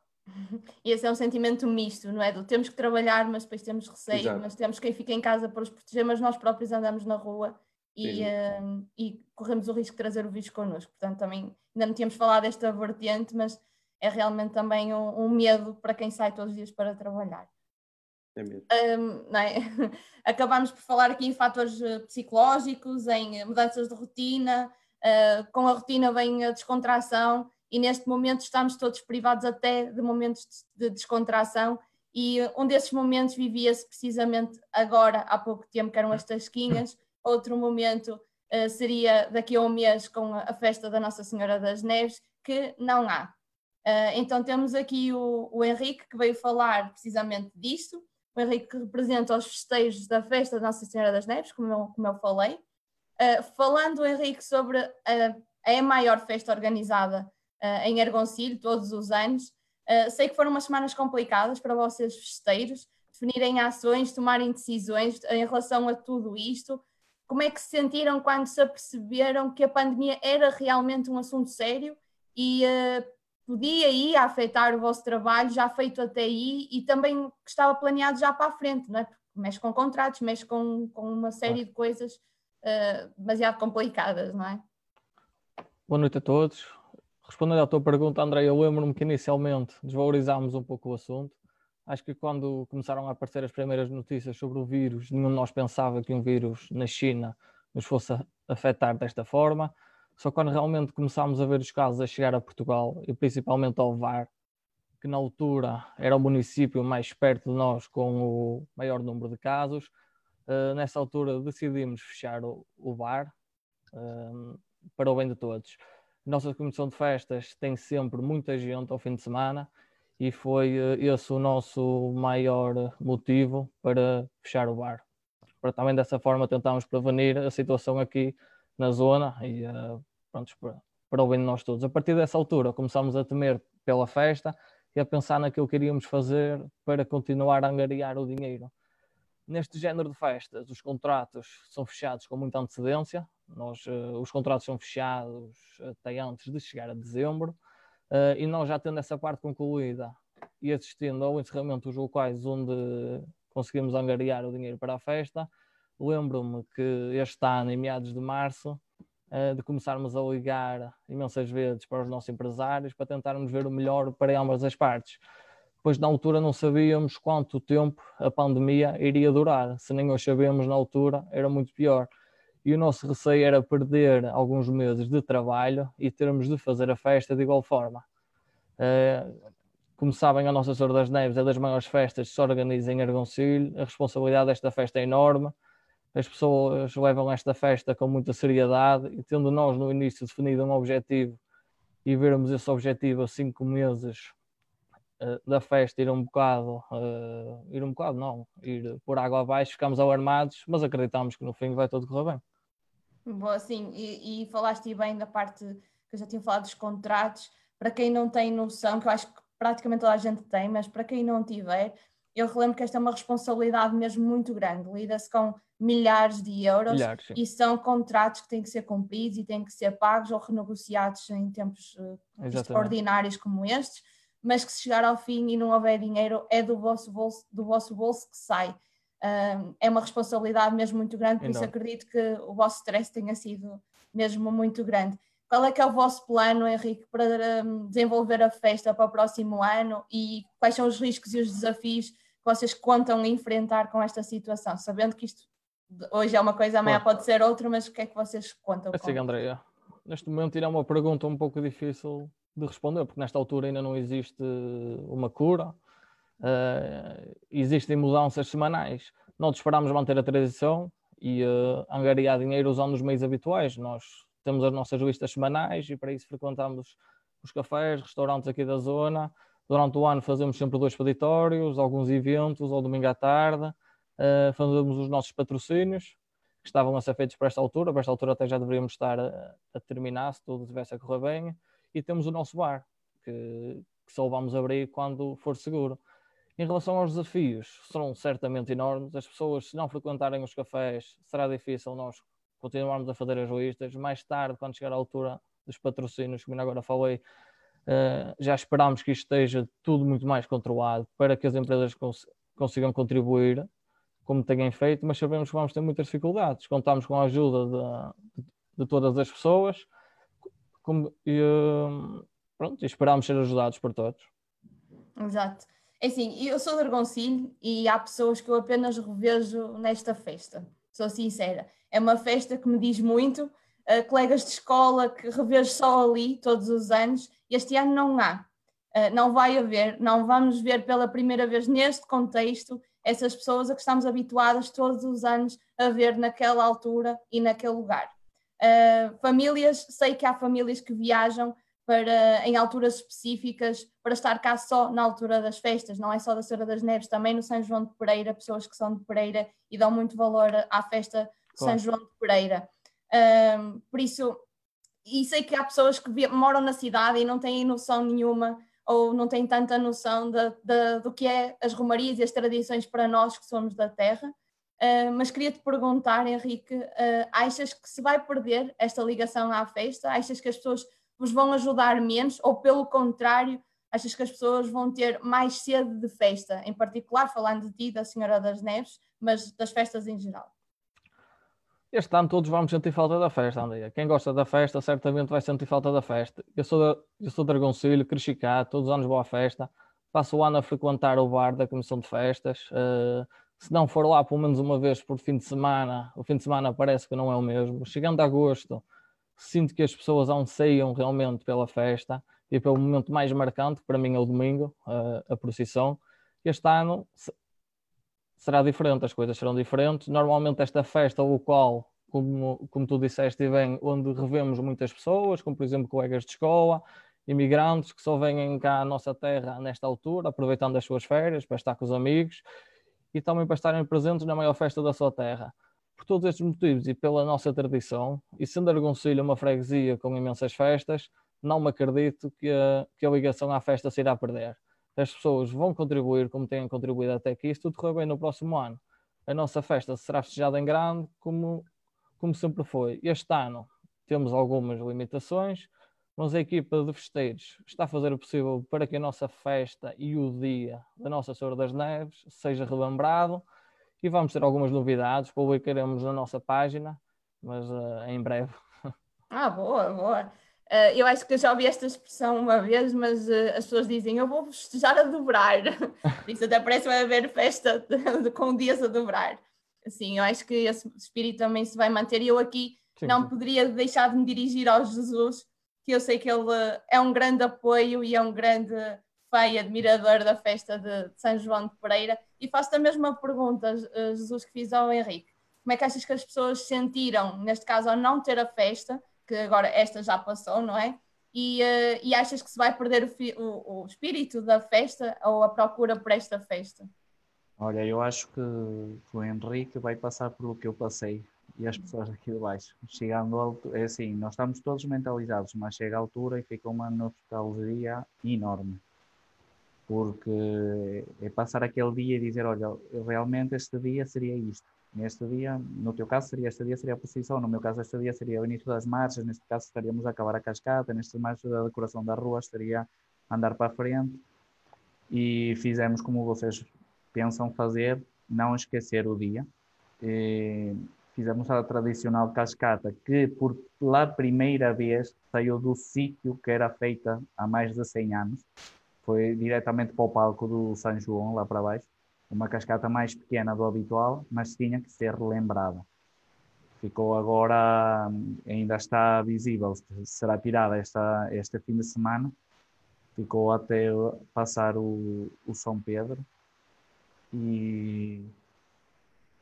E esse é um sentimento misto, não é? Do temos que trabalhar, mas depois temos receio, Exato. mas temos quem fica em casa para os proteger, mas nós próprios andamos na rua e, uh, e corremos o risco de trazer o vírus connosco. Portanto, também ainda não tínhamos falado desta vertente, mas é realmente também um, um medo para quem sai todos os dias para trabalhar.
É mesmo.
Um, é? Acabámos por falar aqui em fatores eh, psicológicos, em mudanças de rotina, uh, com a rotina vem a descontração e neste momento estamos todos privados até de momentos de descontração e um desses momentos vivia-se precisamente agora, há pouco tempo, que eram as tasquinhas, outro momento uh, seria daqui a um mês com a festa da Nossa Senhora das Neves, que não há. Uh, então temos aqui o, o, Henrique que veio falar precisamente disto, o Henrique que representa os festejos da festa da Nossa Senhora das Neves, como eu, como eu falei. Uh, falando, Henrique, sobre a, a maior festa organizada em Ergoncilho todos os anos. Uh, sei que foram umas semanas complicadas para vocês festeiros, definirem ações, tomarem decisões em relação a tudo isto. Como é que se sentiram quando se aperceberam que a pandemia era realmente um assunto sério e uh, podia ir afetar o vosso trabalho já feito até aí e também que estava planeado já para a frente, não é? Porque mexe com contratos, mexe com, com uma série de coisas uh, demasiado complicadas, não é?
Boa noite a todos. Respondendo à tua pergunta, André, eu lembro-me que inicialmente desvalorizámos um pouco o assunto. Acho que quando começaram a aparecer as primeiras notícias sobre o vírus, nenhum de nós pensava que um vírus na China nos fosse afetar desta forma. Só quando realmente começámos a ver os casos a chegar a Portugal e principalmente ao VAR, que na altura era o município mais perto de nós com o maior número de casos, uh, nessa altura decidimos fechar o, VAR uh, para o bem de todos nossa comissão de festas tem sempre muita gente ao fim de semana e foi eh, esse o nosso maior motivo para fechar o bar. Para também dessa forma tentarmos prevenir a situação aqui na zona e uh, pronto, para, para o bem de nós todos. A partir dessa altura começámos a temer pela festa e a pensar naquilo que queríamos fazer para continuar a angariar o dinheiro. Neste género de festas, os contratos são fechados com muita antecedência, nós, uh, os contratos são fechados até antes de chegar a dezembro uh, e nós já tendo essa parte concluída e assistindo ao encerramento dos locais onde conseguimos angariar o dinheiro para a festa, lembro-me que este ano, em meados de março, uh, de começarmos a ligar imensas vezes para os nossos empresários para tentarmos ver o melhor para ambas as partes. Pois na altura não sabíamos quanto tempo a pandemia iria durar. Se nem hoje sabemos na altura, era muito pior e o nosso receio era perder alguns meses de trabalho e termos de fazer a festa de igual forma. Uh, como sabem, a Nossa Senhora das Neves é das maiores festas que se organiza em Argoncilho, a responsabilidade desta festa é enorme, as pessoas levam esta festa com muita seriedade e tendo nós no início definido um objetivo e vermos esse objetivo a cinco meses uh, da festa ir um bocado, uh, ir um bocado não, ir por água abaixo, ficamos alarmados, mas acreditamos que no fim vai tudo correr bem.
Boa, sim, e, e falaste bem da parte que eu já tinha falado dos contratos, para quem não tem noção, que eu acho que praticamente toda a gente tem, mas para quem não tiver, eu relembro que esta é uma responsabilidade mesmo muito grande, lida-se com milhares de euros milhares, e são contratos que têm que ser cumpridos e têm que ser pagos ou renegociados em tempos uh, extraordinários como estes, mas que se chegar ao fim e não houver dinheiro é do vosso bolso, do vosso bolso que sai. É uma responsabilidade mesmo muito grande, por isso acredito que o vosso stress tenha sido mesmo muito grande. Qual é que é o vosso plano, Henrique, para desenvolver a festa para o próximo ano e quais são os riscos e os desafios que vocês contam enfrentar com esta situação? Sabendo que isto hoje é uma coisa, amanhã pode ser outra, mas o que é que vocês contam?
Assim, com? Andréia, neste momento irá uma pergunta um pouco difícil de responder, porque nesta altura ainda não existe uma cura, uh, existem mudanças semanais. Nós esperamos manter a tradição e uh, angariar dinheiro usando os meios habituais. Nós temos as nossas listas semanais e para isso frequentamos os cafés, restaurantes aqui da zona. Durante o ano fazemos sempre dois peditórios, alguns eventos ao domingo à tarde, uh, fazemos os nossos patrocínios, que estavam a ser feitos para esta altura, para esta altura até já deveríamos estar a, a terminar, se tudo estivesse a correr bem, e temos o nosso bar, que, que só vamos abrir quando for seguro. Em relação aos desafios, serão certamente enormes. As pessoas, se não frequentarem os cafés, será difícil nós continuarmos a fazer as listas. Mais tarde, quando chegar a altura dos patrocínios, como agora falei, uh, já esperamos que isto esteja tudo muito mais controlado para que as empresas cons consigam contribuir como têm feito, mas sabemos que vamos ter muitas dificuldades. Contamos com a ajuda de, de todas as pessoas como, e, uh, pronto, esperamos ser ajudados por todos.
Exato. É assim, eu sou de Argoncilho e há pessoas que eu apenas revejo nesta festa, sou sincera é uma festa que me diz muito. Uh, colegas de escola que revejo só ali todos os anos, este ano não há, uh, não vai haver, não vamos ver pela primeira vez neste contexto essas pessoas a que estamos habituadas todos os anos a ver naquela altura e naquele lugar. Uh, famílias, sei que há famílias que viajam para, em alturas específicas para estar cá só na altura das festas, não é só da Senhora das Neves, também no São João de Pereira, pessoas que são de Pereira e dão muito valor à festa claro. São João de Pereira. Um, por isso, e sei que há pessoas que moram na cidade e não têm noção nenhuma ou não têm tanta noção de, de, do que é as romarias e as tradições para nós que somos da terra. Uh, mas queria te perguntar, Henrique, uh, achas que se vai perder esta ligação à festa? Achas que as pessoas vos vão ajudar menos ou, pelo contrário, achas que as pessoas vão ter mais sede de festa? Em particular, falando de ti, da Senhora das Neves, mas das festas em geral.
Este ano todos vamos sentir falta da festa, André. Quem gosta da festa certamente vai sentir falta da festa. Eu sou, da, eu sou de Dragoncilho, cresci cá, todos os anos vou à festa. Passo o ano a frequentar o bar da Comissão de Festas. Uh, se não for lá pelo menos uma vez por fim de semana, o fim de semana parece que não é o mesmo. Chegando a agosto, sinto que as pessoas anseiam realmente pela festa e pelo momento mais marcante, para mim é o domingo, uh, a procissão. Este ano será diferente, as coisas serão diferentes. Normalmente esta festa local, como, como tu disseste bem, onde revemos muitas pessoas, como por exemplo colegas de escola, imigrantes que só vêm cá à nossa terra nesta altura, aproveitando as suas férias para estar com os amigos e também para estarem presentes na maior festa da sua terra. Por todos estes motivos e pela nossa tradição, e sendo Argoncilho uma freguesia com imensas festas, não me acredito que a, que a ligação à festa se irá perder as pessoas vão contribuir como têm contribuído até aqui, se tudo correr bem no próximo ano. A nossa festa será festejada em grande, como, como sempre foi. Este ano temos algumas limitações, mas a equipa de festeiros está a fazer o possível para que a nossa festa e o dia da Nossa Senhora das Neves seja relembrado e vamos ter algumas novidades, publicaremos na nossa página, mas uh, em breve.
Ah, boa, boa. Uh, eu acho que eu já ouvi esta expressão uma vez, mas uh, as pessoas dizem eu vou festejar a dobrar. Isso até parece vai haver festa de, de, com dias a dobrar. Assim, eu acho que esse espírito também se vai manter. E eu aqui sim, não sim. poderia deixar de me dirigir ao Jesus, que eu sei que ele é um grande apoio e é um grande fã e admirador da festa de, São João de Pereira. E faço a mesma pergunta, uh, Jesus, que fiz ao Henrique. Como é que achas que as pessoas sentiram, neste caso, ao não ter a festa? que agora esta já passou, não é? E, uh, e achas que se vai perder o, o, o, espírito da festa ou a procura por esta festa?
Olha, eu acho que, que o Henrique vai passar pelo que eu passei e as pessoas aqui de baixo. Chegando ao, é assim, nós estamos todos mentalizados, mas chega a altura e fica uma nostalgia enorme. Porque é passar aquele dia e dizer, olha, realmente este dia seria isto. Neste dia, no teu caso seria este dia seria a posição, no meu caso este dia seria o início das marchas, neste caso estaríamos a acabar a cascata, neste marcha da decoração da rua estaria andar para a frente e fizemos como vocês pensam fazer, não esquecer o dia. E fizemos a tradicional cascata, que por pela primeira vez saiu do sítio que era feita há mais de 100 anos. Foi diretamente para o palco do São João, lá para baixo. Uma cascata mais pequena do habitual, mas tinha que ser relembrada. Ficou agora, ainda está visível, será tirada esta, este fim de semana. Ficou até passar o, o São Pedro. E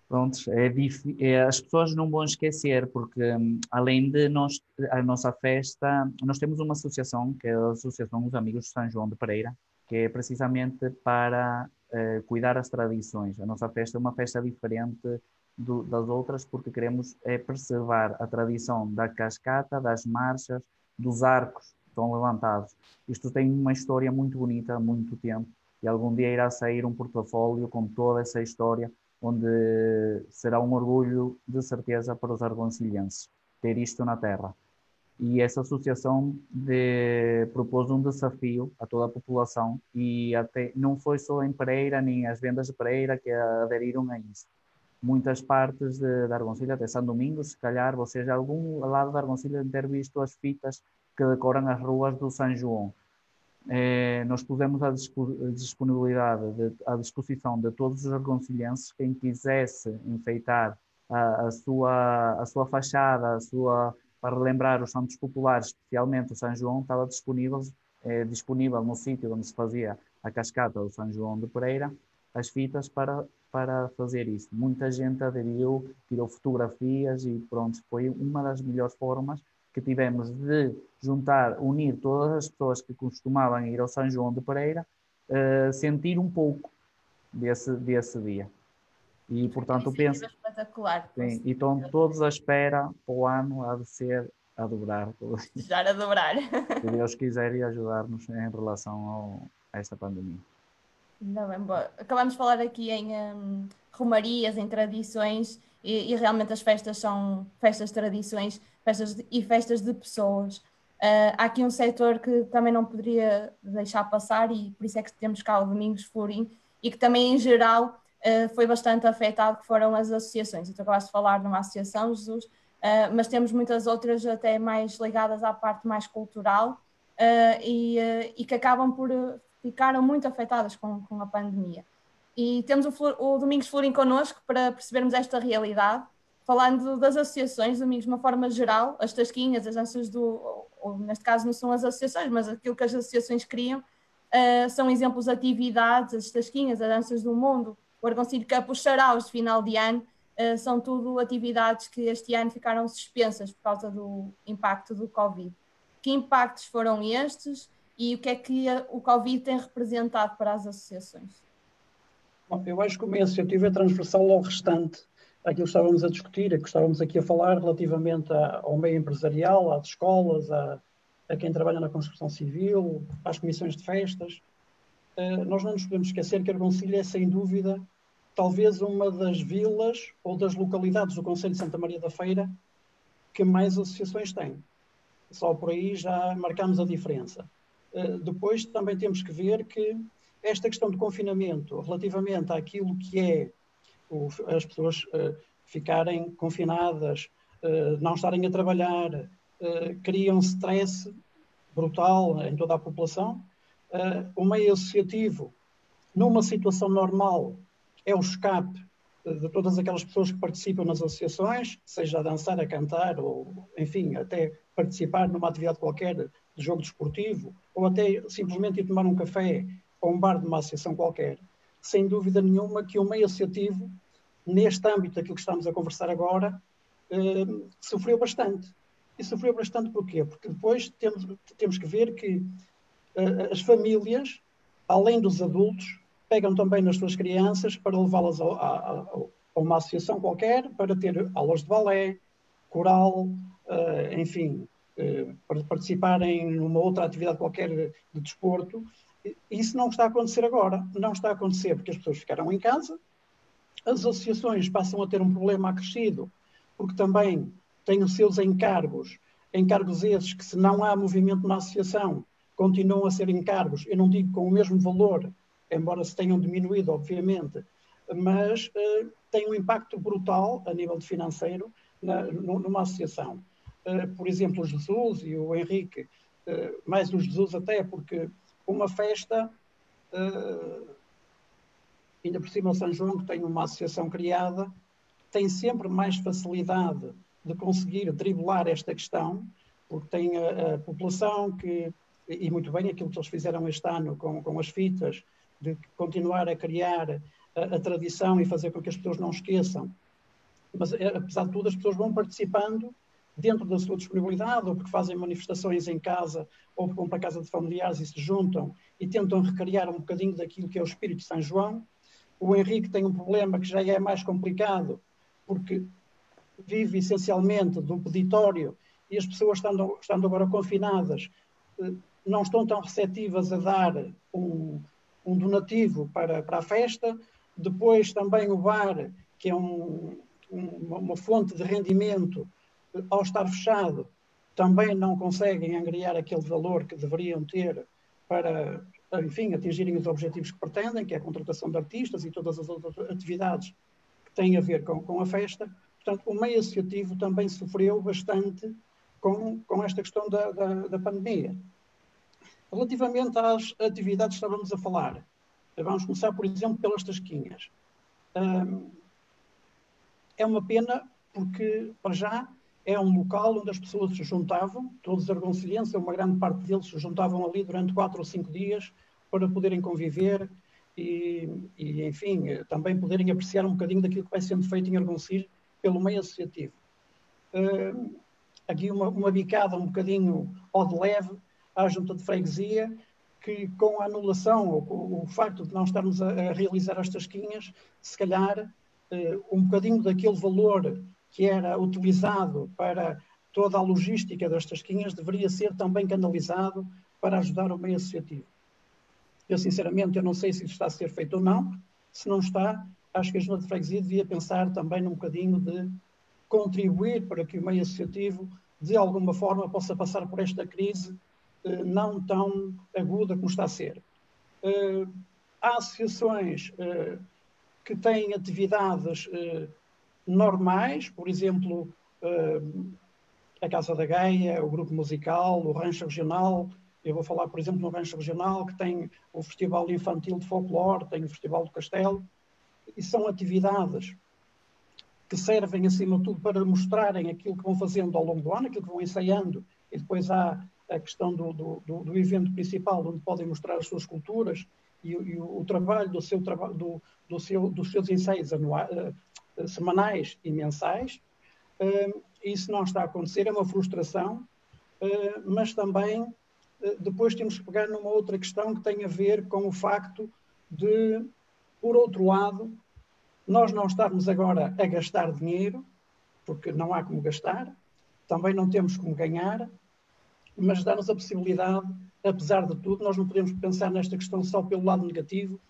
Pronto, é, é, as pessoas não vão esquecer, porque um, além de nós, a nossa festa, nós temos uma associação, que é a Associação dos Amigos de São João de Pereira, que é precisamente para uh, cuidar as tradições. A nossa festa é uma festa diferente do, das outras, porque queremos é, preservar a tradição da cascata, das marchas, dos arcos que estão levantados. Isto tem uma história muito bonita muito tempo, e algum dia irá sair um portfólio com toda essa história onde será um orgulho de certeza para os argoncilhenses ter isto na terra. E essa associação de, propôs um desafio a toda a população e até não foi só em Pereira nem as vendas de Pereira que aderiram a isso. Muitas partes de, de Argoncilha, até São Domingos, se calhar vocês, algum lado da Argoncilha, ter visto as fitas que decoram as ruas do São João é, nós pusemos à disponibilidade, de, à disposição de todos os argoncilhenses, quem quisesse enfeitar a, a, sua, a sua fachada, a sua, para relembrar os santos populares, especialmente o São João, estava disponível, é, disponível no sítio onde se fazia a cascata do São João de Pereira, as fitas para, para fazer isso. Muita gente aderiu, tirou fotografias e pronto, foi uma das melhores formas que tivemos de juntar, unir todas as pessoas que costumavam ir ao São João de Pereira, uh, sentir um pouco desse, desse dia. E, portanto, penso.
Espetacular.
Sim, e estão todos à espera para o ano de ser a dobrar.
Já a dobrar.
Se Deus quiser e ajudar-nos em relação ao, a esta pandemia.
Ainda bem, bom. Acabamos de falar aqui em um, romarias, em tradições, e, e, realmente as festas são festas de tradições festas de, e festas de pessoas. Uh, há aqui um setor que também não poderia deixar passar e por isso é que temos cá o Domingos Furim e que também em geral uh, foi bastante afetado, que foram as associações. Tu acabaste de falar numa associação, Jesus, uh, mas temos muitas outras até mais ligadas à parte mais cultural e, e, que acabam por ficaram muito afetadas com, com a pandemia. E temos o, o Domingos Florim connosco para percebermos esta realidade falando das associações, amigos, de uma forma geral, as tasquinhas, as danças do, ou, neste caso não são as associações, mas aquilo que as associações criam, uh, são exemplos de atividades, as tasquinhas, as danças do mundo, o Argoncilho Cup, os saraus de final de ano, uh, são tudo atividades que este ano ficaram suspensas por causa do impacto do Covid. Que impactos foram estes e o que é que o Covid tem representado para as associações?
Eu acho que uma iniciativa é transversal ao restante aquilo que estávamos a discutir, que estávamos aqui a falar relativamente ao meio empresarial, às escolas, a, a quem trabalha na construção civil, às comissões de festas. Uh, nós não nos podemos esquecer que Argoncilha é, sem dúvida, talvez uma das vilas ou das localidades do Conselho de Santa Maria da Feira que mais associações tem. Só por aí já marcamos a diferença. Uh, depois também temos que ver que esta questão do confinamento, relativamente àquilo que é o, as pessoas uh, ficarem confinadas, uh, não estarem a trabalhar, uh, cria um stress brutal em toda a população. o meio associativo, numa situação normal, é o escape de todas aquelas pessoas que participam nas associações, seja a dançar, a cantar, ou, enfim, até participar numa atividade qualquer de jogo desportivo, ou até simplesmente ir tomar um café ou um bar de uma associação qualquer. Sem dúvida nenhuma que o meio associativo neste âmbito daquilo que estamos a conversar agora, eh, sofreu bastante. E sofreu bastante porquê? Porque depois temos, temos que ver que eh, as famílias, além dos adultos, pegam também nas suas crianças para levá-las ao, ao, a uma associação qualquer para ter aulas de balé, coral, uh, enfim, uh, para participarem numa outra atividade qualquer de desporto. Isso não está a acontecer agora. Não está a acontecer porque as pessoas ficaram em casa, as associações passam a ter um problema acrescido, porque também têm os seus encargos, encargos esses que, se não há movimento na associação, continuam a ser encargos, eu não digo com o mesmo valor, embora se tenham diminuído, obviamente, mas uh, um impacto brutal a nível financeiro na, numa associação. Uh, por exemplo, o Jesus e o Henrique, uh, mais o Jesus até, porque uma festa, ainda por cima São João, que tem uma associação criada, tem sempre mais facilidade de conseguir driblar esta questão, porque tem a, a população que, e muito bem aquilo que eles fizeram este ano com, com as fitas, de continuar a criar a, a, tradição e fazer com que as pessoas não esqueçam. Mas, eh, apesar de tudo, as pessoas vão participando dentro da sua disponibilidade, ou porque fazem manifestações em casa, ou porque vão para a casa de familiares e se juntam e tentam recriar um bocadinho daquilo que é o espírito de São João. O Henrique tem um problema que já é mais complicado, porque vive essencialmente do peditório e as pessoas estando, estando agora confinadas eh, não estão tão receptivas a dar um, um donativo para, para a festa. Depois também o bar, que é um, uma, uma fonte de rendimento, ao estar fechado, também não conseguem angriar aquele valor que deveriam ter para, enfim, atingirem os objetivos que pretendem, que é a contratação de artistas e todas as outras atividades que têm a ver com, com a festa. Portanto, o meio associativo também sofreu bastante com, com esta questão da, da, da pandemia. Relativamente às atividades que estávamos a falar, vamos começar, por exemplo, pelas tasquinhas. Um, é uma pena porque, para já, é um local onde as pessoas se juntavam, todos os argoncilhenses, uma grande parte deles se juntavam ali durante quatro ou cinco dias para poderem conviver e, e, enfim, também poderem apreciar um bocadinho daquilo que vai sendo feito em Argoncilho pelo meio associativo. Uh, aqui uma, uma bicada um bocadinho ao de leve à junta de freguesia, que com a anulação ou com o facto de não estarmos a, a realizar as tasquinhas, se calhar uh, um bocadinho daquele valor que era utilizado para toda a logística das tasquinhas deveria ser também canalizado para ajudar o meio associativo. Eu, sinceramente, eu não sei se isso está a ser feito ou não. Se não está, acho que a Junta de Freguesia devia pensar também num bocadinho de contribuir para que o meio associativo, de alguma forma, possa passar por esta crise eh, não tão aguda como está a ser. Eh, há associações eh, que têm atividades normais, por exemplo, a Casa da Gaia, o Grupo Musical, o Rancho Regional. Eu vou falar, por exemplo, no Rancho Regional, que tem o Festival Infantil de Folclore, tem o Festival do Castelo, e são atividades que servem, acima de tudo, para mostrarem aquilo que vão fazendo ao longo do ano, aquilo que vão ensaiando, e depois há a questão do, do, do evento principal, onde podem mostrar as suas culturas e, e o, o, trabalho do seu do, do seu, dos seus ensaios anuais, uh, semanais e mensais. Uh, isso não está a acontecer, é uma frustração, uh, mas também depois temos que pegar numa outra questão que tem a ver com o facto de por outro lado, nós não estarmos agora a gastar dinheiro, porque não há como gastar, também não temos como ganhar, mas dá-nos a possibilidade, apesar de tudo, nós não podemos pensar nesta questão só pelo lado negativo,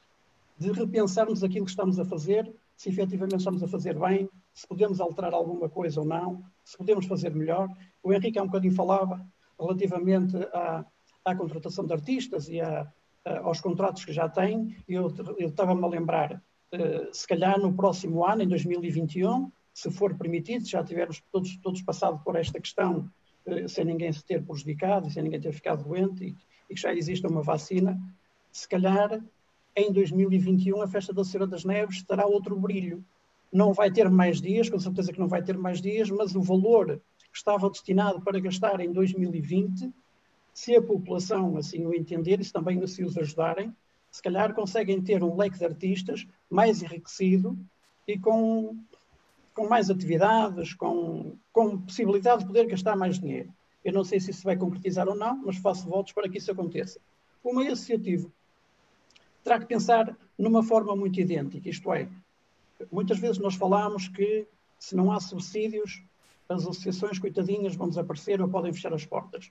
de repensarmos aquilo que estamos a fazer, se efetivamente estamos a fazer bem, se podemos alterar alguma coisa ou não, se podemos fazer melhor. O Henrique há um bocadinho falava relativamente à, à contratação de artistas e à, uh, aos contratos que já tem. Eu, eu estava-me a lembrar, uh, se calhar no próximo ano, em 2021, se for permitido, já tivermos todos, todos passado por esta questão uh, sem ninguém se ter prejudicado, sem ninguém ter ficado doente e, e que já exista uma vacina, se calhar em 2021 a Festa da Senhora das Neves terá outro brilho. Não vai ter mais dias, com certeza que não vai ter mais dias, mas o valor que estava destinado para gastar em 2020 se a população assim o entender e se também se os ajudarem, se calhar conseguem ter um leque de artistas mais enriquecido e com, com mais atividades, com, com possibilidade de poder gastar mais dinheiro. Eu não sei se isso vai concretizar ou não, mas faço votos para que isso aconteça. O meio terá que pensar numa forma muito idêntica, isto é, Muitas vezes nós falamos que se não há subsídios, as associações coitadinhas vão desaparecer ou podem fechar as portas.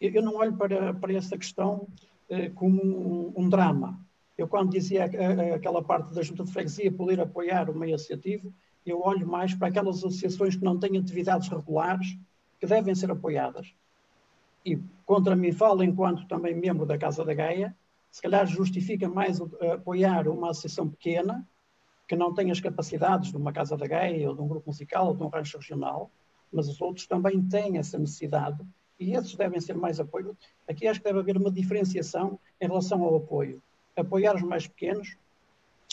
Eu não olho para, para essa questão eh, como um, um, drama. Eu, quando dizia aquela parte da junta de freguesia poder apoiar o meio associativo, eu olho mais para aquelas associações que não têm atividades regulares que devem ser apoiadas. E contra mim falo, enquanto também membro da Casa da Gaia, se calhar justifica mais apoiar uma associação pequena, que não tem as capacidades de uma Casa da Gaia, ou de um grupo musical, ou de um rancho regional, mas os outros também têm essa necessidade e esses devem ser mais apoio. Aqui acho que deve haver uma diferenciação em relação ao apoio. Apoiar os mais pequenos,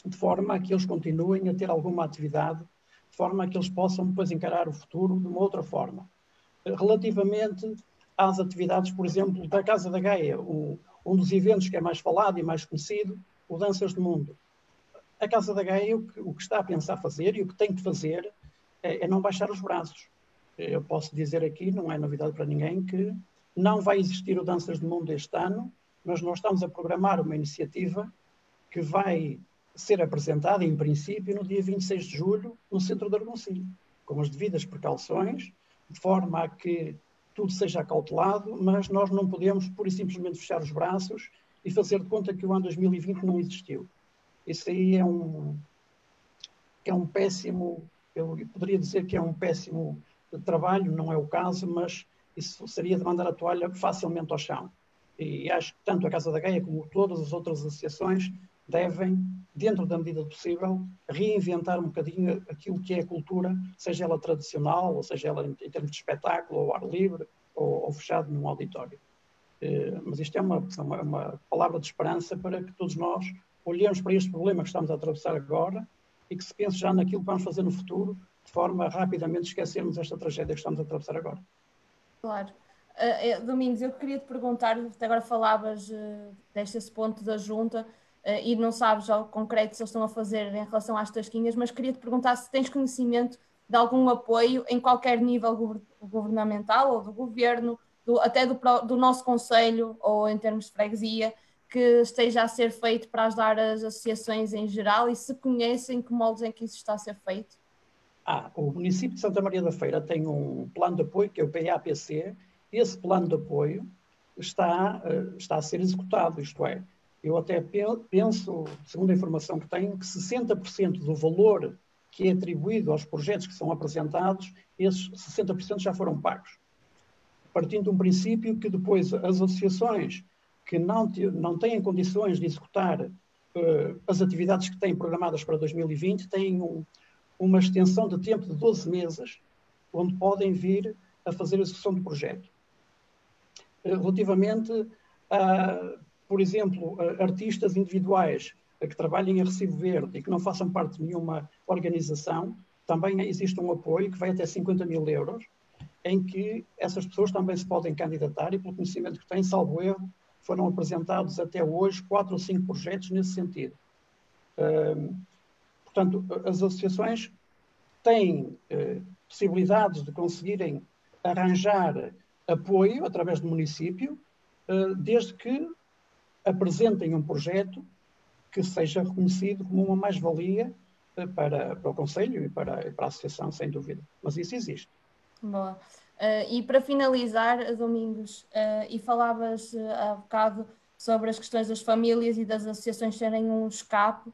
de forma a que eles continuem a ter alguma atividade, de forma a que eles possam depois encarar o futuro de uma outra forma. Relativamente às atividades, por exemplo, da Casa da Gaia, um, um dos eventos que é mais falado e mais conhecido, o Danças do Mundo. A Casa da Gaia, o que, o que está a pensar fazer e o que tem de fazer é, é não baixar os braços eu posso dizer aqui, não é novidade para ninguém, que não vai existir o Danças do Mundo este ano, mas nós estamos a programar uma iniciativa que vai ser apresentada, em princípio, no dia 26 de julho, no Centro de Argoncilho, com as devidas precauções, de forma a que tudo seja acautelado, mas nós não podemos, pura e simplesmente, fechar os braços e fazer de conta que o ano 2020 não existiu. Isso aí é um, é um péssimo, eu poderia dizer que é um péssimo trabalho, não é o caso, mas isso seria de mandar a toalha facilmente ao chão. E acho que tanto a Casa da Gaia como todas as outras associações devem, dentro da medida possível, reinventar um bocadinho aquilo que é a cultura, seja ela tradicional, ou seja ela em, termos de espetáculo, ou ar livre, ou, ou fechado num auditório. Eh, mas isto é uma, uma, uma, palavra de esperança para que todos nós olhemos para este problema que estamos a atravessar agora e que se pense já naquilo que vamos fazer no futuro de forma a rapidamente esquecermos esta tragédia que estamos a atravessar agora.
Claro. Uh, Domingos, eu queria te perguntar, agora falavas uh, deste ponto da junta e não sabes ao concreto se eles estão a fazer em relação às tasquinhas, mas queria te perguntar se tens conhecimento de algum apoio em qualquer nível governamental ou do governo, do, até do, do nosso conselho ou em termos de freguesia, que esteja a ser feito para ajudar as associações em geral e se conhecem que moldes em que isso está a ser feito?
Ah, o município de Santa Maria da Feira tem um plano de apoio, que é o PAPC. Esse plano de apoio está, uh, está a ser executado, isto é, eu até penso, segundo a informação que tenho, que 60% do valor que é atribuído aos projetos que são apresentados, esses 60% já foram pagos. Partindo de um princípio que depois as associações que não, não têm condições de executar uh, as atividades que têm programadas para 2020 têm um, uma extensão de tempo de 12 meses, onde podem vir a fazer a execução do projeto. Eh, relativamente a, por exemplo, a artistas individuais que trabalhem em recibo verde e que não façam parte de nenhuma organização, também existe um apoio que vai até 50 mil euros, em que essas pessoas também se podem candidatar e, pelo conhecimento que têm, salvo erro, foram apresentados até hoje quatro ou cinco projetos nesse sentido. Portanto, as associações têm eh, possibilidades de conseguirem arranjar apoio através do município, eh, desde que apresentem um projeto que seja reconhecido como uma mais-valia eh, para, para o Conselho e para, para a Associação, sem dúvida. Mas isso existe.
Boa. Uh, e para finalizar, Domingos, uh, e falavas uh, há bocado sobre as questões das famílias e das associações serem um escape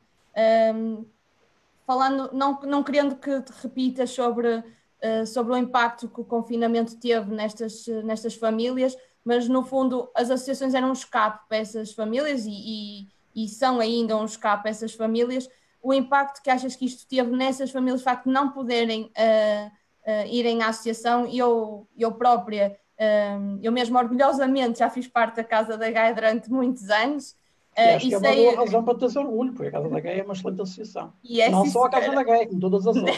falando, não, não querendo que te repitas sobre, uh, sobre o impacto que o confinamento teve nestas, nestas famílias, mas no fundo as associações eram um escape para essas famílias e, e, e são ainda um escape para essas famílias. O impacto que achas que isto teve nessas famílias, o facto de não poderem uh, uh, irem à associação, eu, eu própria, eu mesmo orgulhosamente já fiz parte da Casa da Gaia durante muitos anos
e acho que é uma boa razão para ter orgulho, porque a Casa da Gaia é uma excelente associação. É, não só a Casa da Gaia, como todas as outras.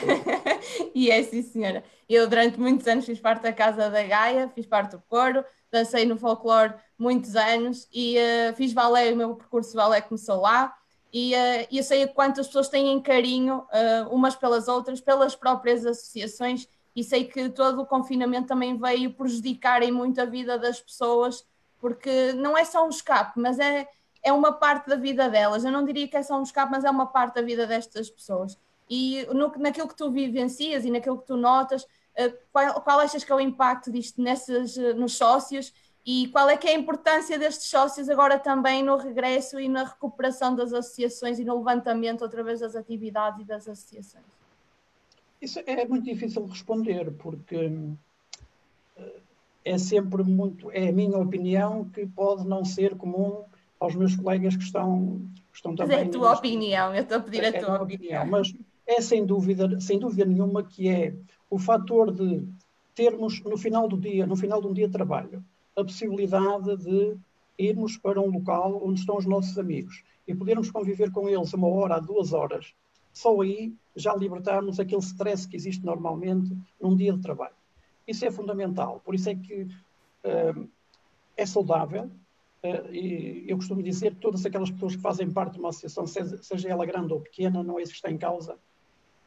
e é sim, senhora. Eu durante muitos anos fiz parte da Casa da Gaia, fiz parte do coro, dancei no folclore muitos anos e uh, fiz balé, o meu percurso de balé começou lá. E uh, eu sei quantas pessoas têm carinho uh, umas pelas outras, pelas próprias associações, e sei que todo o confinamento também veio prejudicar em muito a vida das pessoas, porque não é só um escape, mas é é uma parte da vida delas. Eu não diria que é só um escape, mas é uma parte da vida destas pessoas. E no, naquilo que tu vivencias e naquilo que tu notas, qual, qual achas que é o impacto disto nesses, uh, nos sócios e qual é que é a importância destes sócios agora também no regresso e na recuperação das associações e no levantamento através das atividades e das associações?
Isso é muito difícil de responder, porque eh, é sempre muito, é a minha opinião que pode não ser comum aos meus colegas que estão, que estão também.
Mas é a tua opinião, eu estou a pedir a é tua a opinião.
opinião. Mas é sem dúvida, sem dúvida nenhuma que é o fator de termos no final do dia, no final de um dia de trabalho, a possibilidade de irmos para um local onde estão os nossos amigos e podermos conviver com eles uma hora duas horas, só aí já libertarmos aquele stress que existe normalmente num dia de trabalho. Isso é fundamental. Por isso é que uh, é saudável. Uh, e eu costumo dizer que todas aquelas pessoas que fazem parte de uma associação, seja, seja ela grande ou pequena, não é isso que está em causa,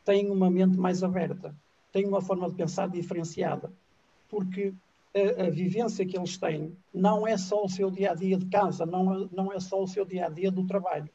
têm uma mente mais aberta, têm uma forma de pensar diferenciada. Porque a, a, vivência que eles têm não é só o seu dia a dia de casa, não, não é só o seu dia a dia do trabalho.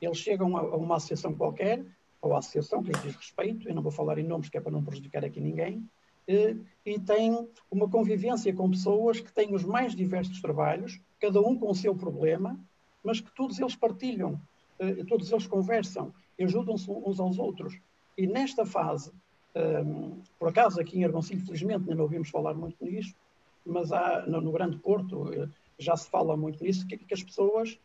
Eles chegam a, a uma associação qualquer, ou à associação que lhes diz respeito, eu não vou falar em nomes que é para não prejudicar aqui ninguém, eh, e tem uma convivência com pessoas que têm os mais diversos trabalhos, cada um com o seu problema, mas que todos eles partilham, eh, todos eles conversam, ajudam-se uns aos outros. E nesta fase, ehm, por acaso aqui em Argoncilho, felizmente, ainda não ouvimos falar muito nisso, mas há, no, Grande Porto eh, já se fala muito nisso, que, que as pessoas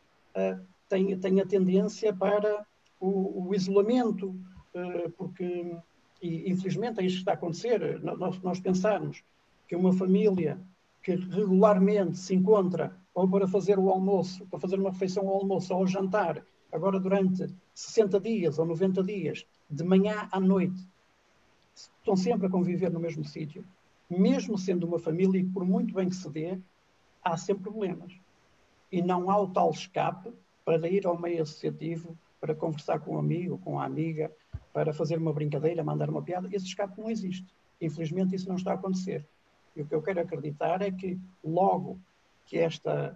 têm, têm a tendência para o, o isolamento, eh, porque, e, infelizmente, é isto que está a acontecer. Nós, nós pensarmos que uma família que regularmente se encontra ou para fazer o almoço, para fazer uma refeição ao almoço ou ao jantar, agora durante 60 dias ou 90 dias, de manhã à noite, estão sempre a conviver no mesmo sítio, mesmo sendo uma família e por muito bem que se dê, há sempre problemas. E não há o tal escape para ir ao meio associativo para conversar com um amigo, com a amiga, para fazer uma brincadeira, mandar uma piada, esse escape não existe. Infelizmente isso não está a acontecer. E o que eu quero acreditar é que logo que esta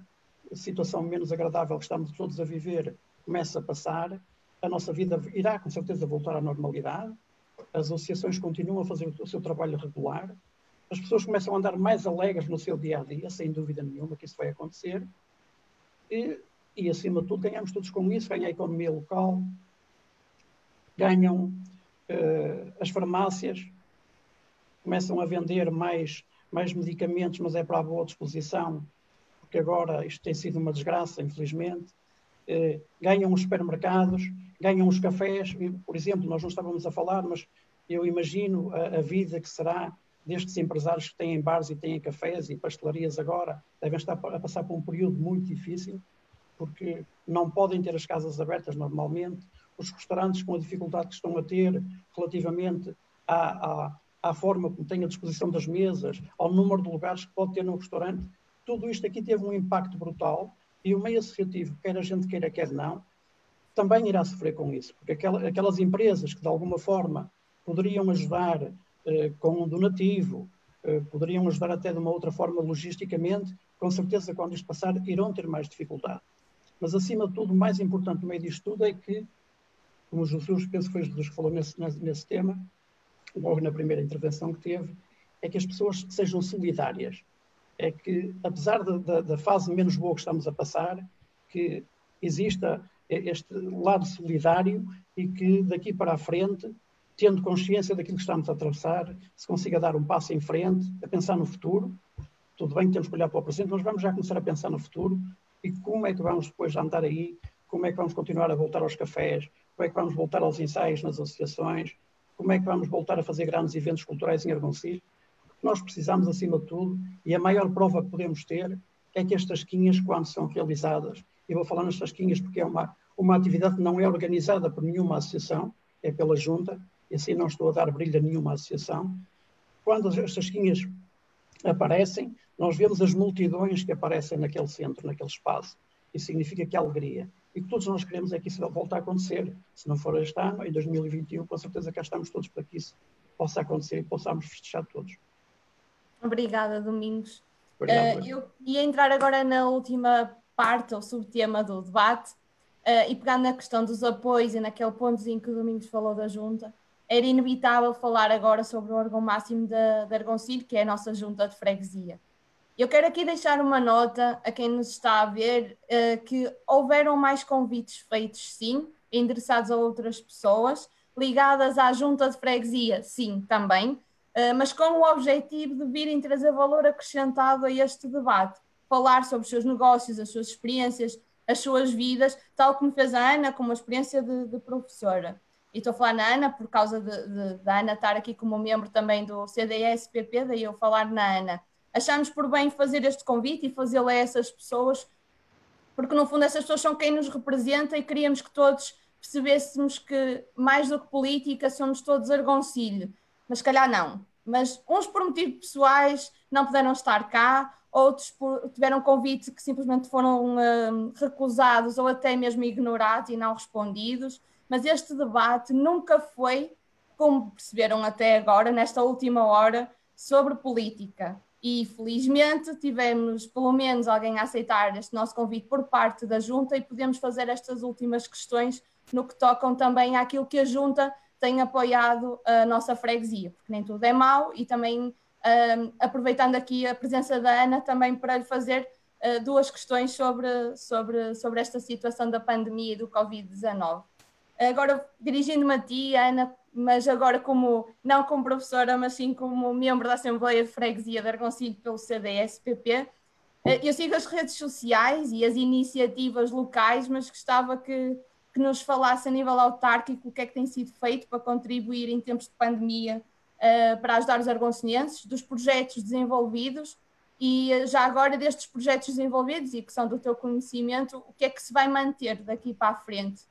situação menos agradável que estamos todos a viver começa a passar, a nossa vida irá com certeza voltar à normalidade, as associações continuam a fazer o seu trabalho regular, as pessoas começam a andar mais alegres no seu dia a dia, sem dúvida nenhuma que isso vai acontecer, e e, acima de tudo, ganhamos todos com isso, ganha a economia local, ganham uh, as farmácias, começam a vender mais, mais medicamentos, mas é para a boa disposição, porque agora isto tem sido uma desgraça, infelizmente. Uh, ganham os supermercados, ganham os cafés, por exemplo, nós não estávamos a falar, mas eu imagino a, a vida que será destes empresários que têm bares e têm cafés e pastelarias agora, devem estar a passar por um período muito difícil porque não podem ter as casas abertas normalmente, os restaurantes com a dificuldade que estão a ter relativamente à, à, à forma como têm a disposição das mesas, ao número de lugares que pode ter no restaurante, tudo isto aqui teve um impacto brutal e o meio associativo, quer a gente queira, quer não, também irá sofrer com isso, porque aquelas empresas que de alguma forma poderiam ajudar eh, com um donativo, eh, poderiam ajudar até de uma outra forma logisticamente, com certeza quando isto passar irão ter mais dificuldade. Mas, acima de tudo, o mais importante no meio disto tudo é que, como o Jesus, penso foi Jesus que falou nesse, nesse tema, logo na primeira intervenção que teve, é que as pessoas sejam solidárias. É que, apesar da, fase menos boa que estamos a passar, que exista este lado solidário e que daqui para a frente, tendo consciência daquilo que estamos a atravessar, se consiga dar um passo em frente, a pensar no futuro. Tudo bem que temos que olhar para o presente, mas vamos já começar a pensar no futuro e como é que vamos depois andar aí, como é que vamos continuar a voltar aos cafés, como é que vamos voltar aos ensaios nas associações, como é que vamos voltar a fazer grandes eventos culturais em Argoncilho. Nós precisamos, acima de tudo, e a maior prova que podemos ter é que estas tasquinhas, quando são realizadas, e vou falar nas tasquinhas porque é uma, uma atividade que não é organizada por nenhuma associação, é pela junta, e assim não estou a dar brilho a nenhuma associação. Quando as tasquinhas aparecem, nós vemos as multidões que aparecem naquele centro, naquele espaço. Isso significa que há alegria. E que todos nós queremos é que isso volte a acontecer. Se não for este ano, em 2021, com certeza cá estamos todos para que isso possa acontecer e possamos festejar todos.
Obrigada, Domingos. Uh, eu ia entrar agora na última parte ou subtema do debate, uh, e pegando na questão dos apoios e naquele pontozinho que o Domingos falou da junta, era inevitável falar agora sobre o órgão máximo da, da Argoncilho, que é a nossa junta de freguesia. Eu quero aqui deixar uma nota a quem nos está a ver uh, que houveram mais convites feitos, sim, endereçados a outras pessoas, ligadas à junta de freguesia, sim, também, mas com o objetivo de virem trazer valor acrescentado a este debate, falar sobre os seus negócios, as suas experiências, as suas vidas, tal como fez a Ana, com uma experiência de, de professora. E estou a falar na Ana por causa da Ana estar aqui como membro também do CDS-PP, daí eu falar na Ana. Achamos por bem fazer este convite e fazê-lo a essas pessoas, porque no fundo essas pessoas são quem nos representa e queríamos que todos percebêssemos que mais do que política somos todos argoncilho, mas se calhar não. Mas uns por motivos pessoais não puderam estar cá, outros por, tiveram convite que simplesmente foram um, recusados ou até mesmo ignorados e não respondidos. Mas este debate nunca foi, como perceberam até agora, nesta última hora, sobre política. E felizmente tivemos pelo menos alguém a aceitar este nosso convite por parte da Junta e podemos fazer estas últimas questões no que tocam também àquilo que a Junta tem apoiado a nossa freguesia, porque nem tudo é mau e também um, aproveitando aqui a presença da Ana também para lhe fazer uh, duas questões sobre, sobre, sobre esta situação da pandemia e do Covid-19. Agora, dirigindo-me a ti, Ana, mas agora como, não como professora, mas sim como membro da Assembleia de Freguesia de Argoncilho pelo CDS-PP, eh, eu sigo as redes sociais e as iniciativas locais, mas gostava que, que nos falasse a nível autárquico o que é que tem sido feito para contribuir em tempos de pandemia uh, para ajudar os argoncinienses, dos projetos desenvolvidos e uh, já agora destes projetos desenvolvidos e que são do teu conhecimento, o que é que se vai manter daqui para a frente?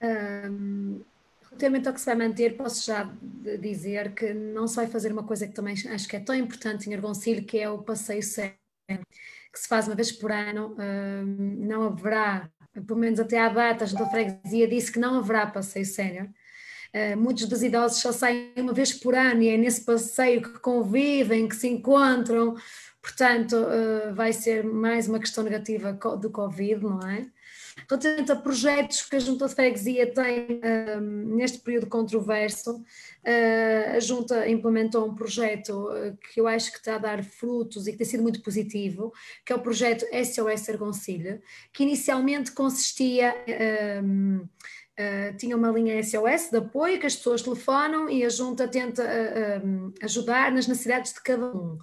Um, relativamente ao que se vai manter, posso já dizer que não se vai fazer uma coisa que também acho que é tão importante em Argoncilho, que é o passeio sério, que se faz uma vez por ano, não haverá, pelo menos até à data, a Junta Freguesia disse que não haverá passeio sénior, Uh, muitos dos idosos só saem uma vez por ano e é nesse passeio que convivem, que se encontram, portanto, uh, vai ser mais uma questão negativa do Covid, não é? Relativamente a projetos que a Junta de Freguesia tem uh, neste período controverso, uh, a Junta implementou um projeto que eu acho que está a dar frutos e que tem sido muito positivo, que é o projeto SOS Argoncilha, que inicialmente consistia. Uh, Uh, tinha uma linha SOS de apoio que as pessoas telefonam e a junta tenta uh, uh, ajudar nas necessidades de cada um.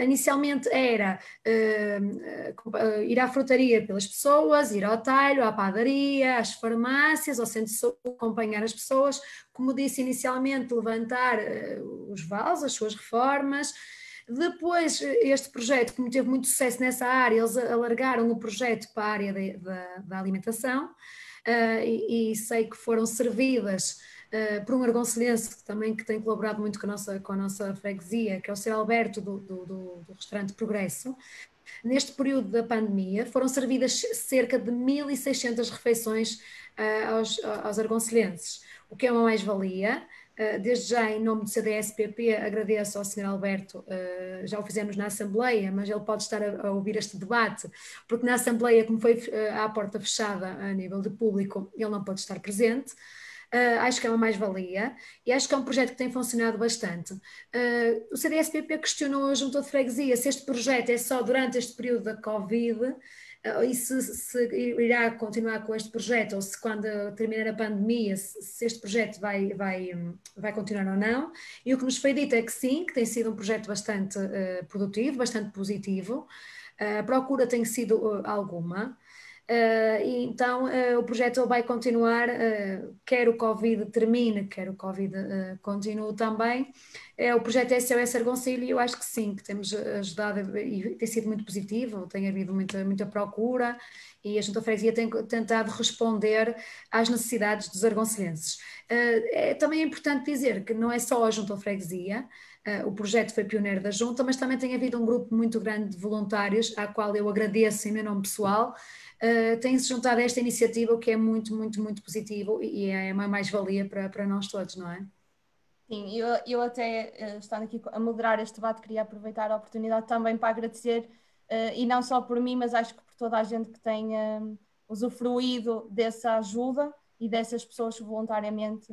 inicialmente era ir à frutaria pelas pessoas, ir ao talho, à padaria, às farmácias, ao centro de saúde, acompanhar as pessoas, como disse inicialmente, levantar os vales, as suas reformas. Depois, este projeto, como teve muito sucesso nessa área, eles alargaram o projeto para a área da, alimentação uh, e, e, sei que foram servidas uh, por um argoncelense que também que tem colaborado muito com a nossa, com a nossa freguesia, que é o Sr. Alberto do, do, do, restaurante Progresso. Neste período da pandemia foram servidas cerca de 1.600 refeições uh, aos, aos argoncelenses, o que é uma mais-valia, desde já, em nome do CDS-PP, agradeço ao Sr. Alberto, uh, já o fizemos na Assembleia, mas ele pode estar a, ouvir este debate, porque na Assembleia, como foi uh, à porta fechada a nível de público, ele não pode estar presente. acho que é uma mais-valia e acho que é um projeto que tem funcionado bastante. o CDS-PP questionou a Junta de Freguesia se este projeto é só durante este período da Covid e se, se, irá continuar com este projeto ou se quando terminar a pandemia se, se, este projeto vai, vai, vai continuar ou não. E o que nos foi dito é que sim, que tem sido um projeto bastante uh, produtivo, bastante positivo. Uh, a procura tem sido uh, alguma e então uh, o projeto vai continuar, uh, quer o Covid termine, quer o Covid continue também. O projeto SOS Argoncilho, eu acho que sim, que temos ajudado e tem sido muito positivo, tem havido muita, muita procura e a Junta Freguesia tem tentado responder às necessidades dos argoncilenses. É, também é importante dizer que não é só a Junta Freguesia, o projeto foi pioneiro da Junta, mas também tem havido um grupo muito grande de voluntários, à qual eu agradeço em meu nome pessoal, uh, tem-se juntado a esta iniciativa, o que é muito, muito, muito positivo e é uma mais-valia para, para nós todos, não é?
Sim, eu, eu até, uh, estando aqui a moderar este debate, queria aproveitar a oportunidade também para agradecer e não só por mim, mas acho que por toda a gente que tenha usufruído dessa ajuda e dessas pessoas que voluntariamente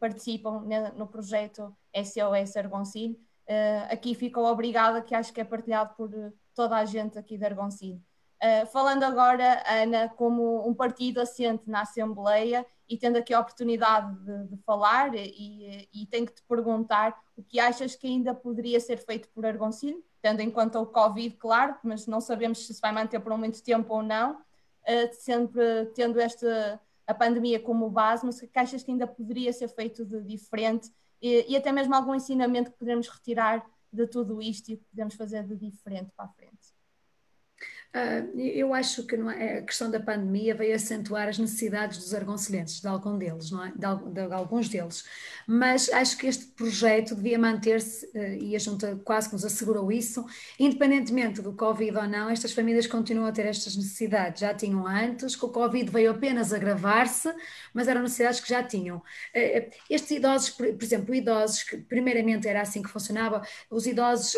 participam no projeto SOS Argoncilho. Uh, aqui ficou obrigada, que acho que é partilhado por toda a gente aqui de Argoncilho. Uh, falando agora, Ana, como um partido assente na Assembleia e tendo aqui a oportunidade de, de falar, e, e, tenho que te perguntar o que achas que ainda poderia ser feito por Argoncilho, tendo em conta o Covid, claro, mas não sabemos se se vai manter por muito tempo ou não, uh, sempre tendo esta a pandemia como base, mas que achas que ainda poderia ser feito de diferente e, e até mesmo algum ensinamento que podemos retirar de tudo isto e que podemos fazer de diferente para a frente?
Uh, eu acho que é, a questão da pandemia veio acentuar as necessidades dos argoncelhenses, de algum deles, não é? de, de, alguns deles. Mas acho que este projeto devia manter-se, uh, e a Junta quase que nos assegurou isso, independentemente do Covid ou não, estas famílias continuam a ter estas necessidades. Já tinham antes, que o Covid veio apenas agravar-se, mas eram necessidades que já tinham. Uh, estes idosos, por, por, exemplo, idosos, que primeiramente era assim que funcionava, os idosos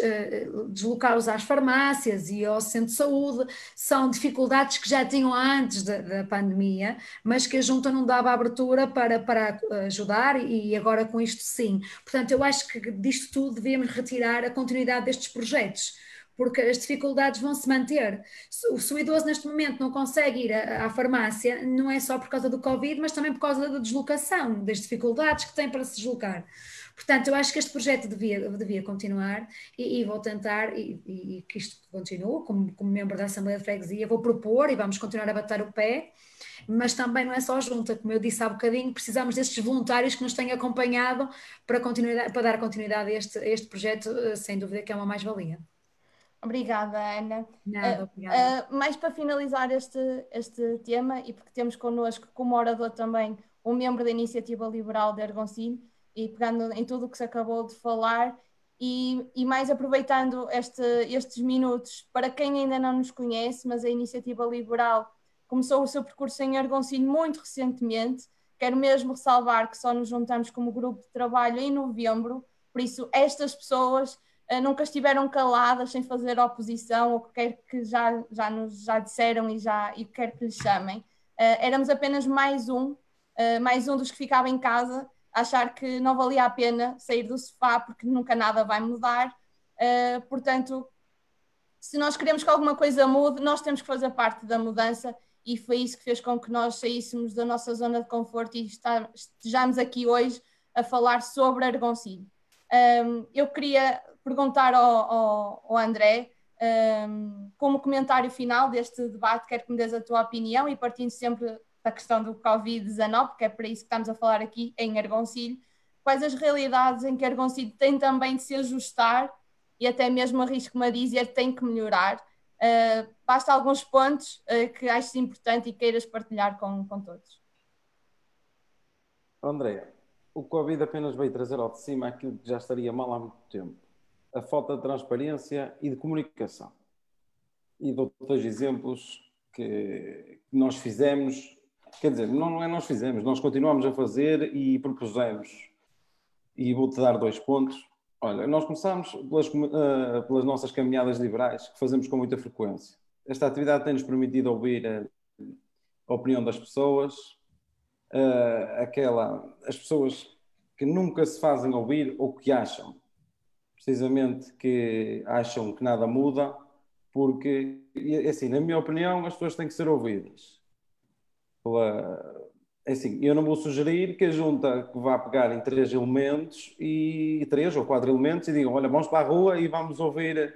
deslocá-los às farmácias e ao centro de saúde são dificuldades que já tinham antes da, da pandemia, mas que a Junta não dava abertura para, para ajudar e agora com isto sim. Portanto, eu acho que disto tudo devíamos retirar a continuidade destes projetos porque as dificuldades vão se manter. Se o idoso neste momento não consegue ir à, à, farmácia, não é só por causa do Covid, mas também por causa da deslocação, das dificuldades que tem para se deslocar. Portanto, eu acho que este projeto devia, devia continuar e, e vou tentar, e, e, que isto continue, como, como membro da Assembleia de Freguesia, vou propor e vamos continuar a bater o pé, mas também não é só a junta, como eu disse há bocadinho, precisamos destes voluntários que nos têm acompanhado para, continuidade, para dar continuidade a este, a este projeto, eh, sem dúvida que é uma mais-valia.
Obrigada, Ana.
Nada, obrigada.
Uh, mais para finalizar este, este tema, e porque temos connosco como orador também um membro da Iniciativa Liberal de Ergoncilho, e pegando em tudo o que se acabou de falar e, e mais aproveitando este, estes minutos para quem ainda não nos conhece, mas a Iniciativa Liberal começou o seu percurso em Argoncilho muito recentemente. Quero mesmo ressalvar que só nos juntamos como grupo de trabalho em novembro, por isso estas pessoas uh, nunca estiveram caladas sem fazer oposição ou quer que já, já nos já disseram e já e quer que lhes chamem. Uh, éramos apenas mais um, uh, mais um dos que ficava em casa achar que não valia a pena sair do sofá porque nunca nada vai mudar. Uh, portanto, se nós queremos que alguma coisa mude, nós temos que fazer parte da mudança e foi isso que fez com que nós saíssemos da nossa zona de conforto e estejamos aqui hoje a falar sobre Argoncilho. Um, eu queria perguntar ao, ao, ao André, um, como comentário final deste debate, quero que me des a tua opinião e partindo sempre da questão do Covid-19, que é para isso que estamos a falar aqui em Argoncilho, quais as realidades em que Argoncilho tem também de se ajustar e até mesmo arrisco-me a dizer tem que melhorar. Uh, basta alguns pontos uh, que aches importante e queiras partilhar com, com todos.
André, o Covid apenas veio trazer ao de cima aquilo que já estaria mal há muito tempo. A falta de transparência e de comunicação. E dou dois exemplos que nós fizemos Quer dizer, não é nós fizemos, nós continuamos a fazer e propusemos. E vou-te dar dois pontos. Olha, nós começámos pelas, uh, pelas nossas caminhadas liberais, que fazemos com muita frequência. Esta atividade tem-nos permitido ouvir a, a, opinião das pessoas, uh, aquela, as pessoas que nunca se fazem ouvir ou que acham, precisamente que acham que nada muda, porque, assim, na minha opinião, as pessoas têm que ser ouvidas pela. É assim, eu não vou sugerir que a junta vá pegar em três elementos e três ou quatro elementos e digam, olha, vamos para a rua e vamos ouvir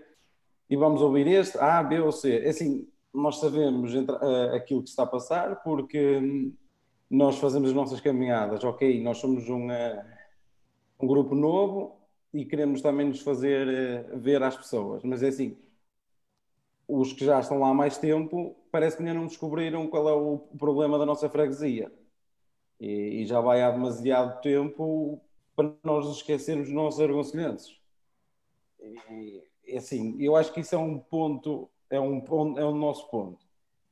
e vamos ouvir este, A, B ou C. É assim, nós sabemos uh, aquilo que está a passar porque nós fazemos as nossas caminhadas, ok, nós somos um, uh, um grupo novo e queremos também nos fazer uh, ver às pessoas, mas é assim, os que já estão lá há mais tempo parece que ainda não descobriram qual é o problema da nossa freguesia. E, e já vai há demasiado tempo para nós esquecermos dos nossos argoncelhenses. E, assim, eu acho que isso é um ponto, é um é o nosso ponto.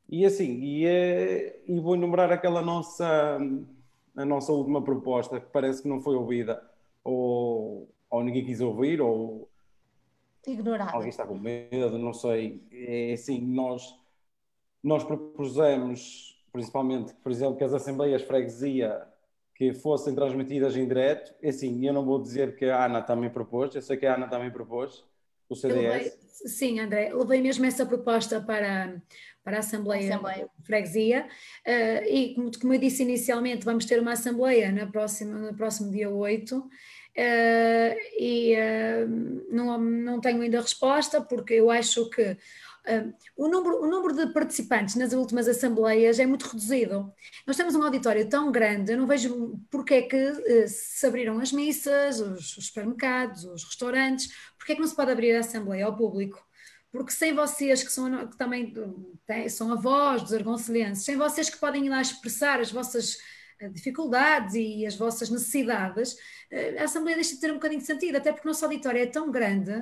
E assim, e, é, e vou enumerar aquela nossa, a nossa última proposta que parece que não foi ouvida, ou, ou ninguém quis ouvir, ou
ignorada.
Alguém está com medo, não sei. É assim, nós, nós propusemos, principalmente, por exemplo, que as assembleias freguesia que fossem transmitidas em direto. É assim, eu não vou dizer que a Ana também propôs, eu sei que a Ana também propôs, o CDS.
Levei, sim, André, levei mesmo essa proposta para, para a Assembleia, Assembleia. Freguesia uh, e, como, como eu disse inicialmente, vamos ter uma Assembleia na próxima, no próximo dia 8 uh, eh, e uh, não, não tenho ainda resposta porque eu acho que Uh, o, número, o número de participantes nas últimas assembleias é muito reduzido. Nós temos um auditório tão grande, eu não vejo porque é que uh, se abriram as missas, os, os, supermercados, os restaurantes, porque é que não se pode abrir a assembleia ao público? Porque sem vocês, que, são, que também têm, são avós dos argoncelhenses, sem vocês que podem ir lá expressar as vossas dificuldades e as vossas necessidades, eh, a Assembleia deixa de ter um bocadinho de sentido, até porque o nosso auditório é tão grande.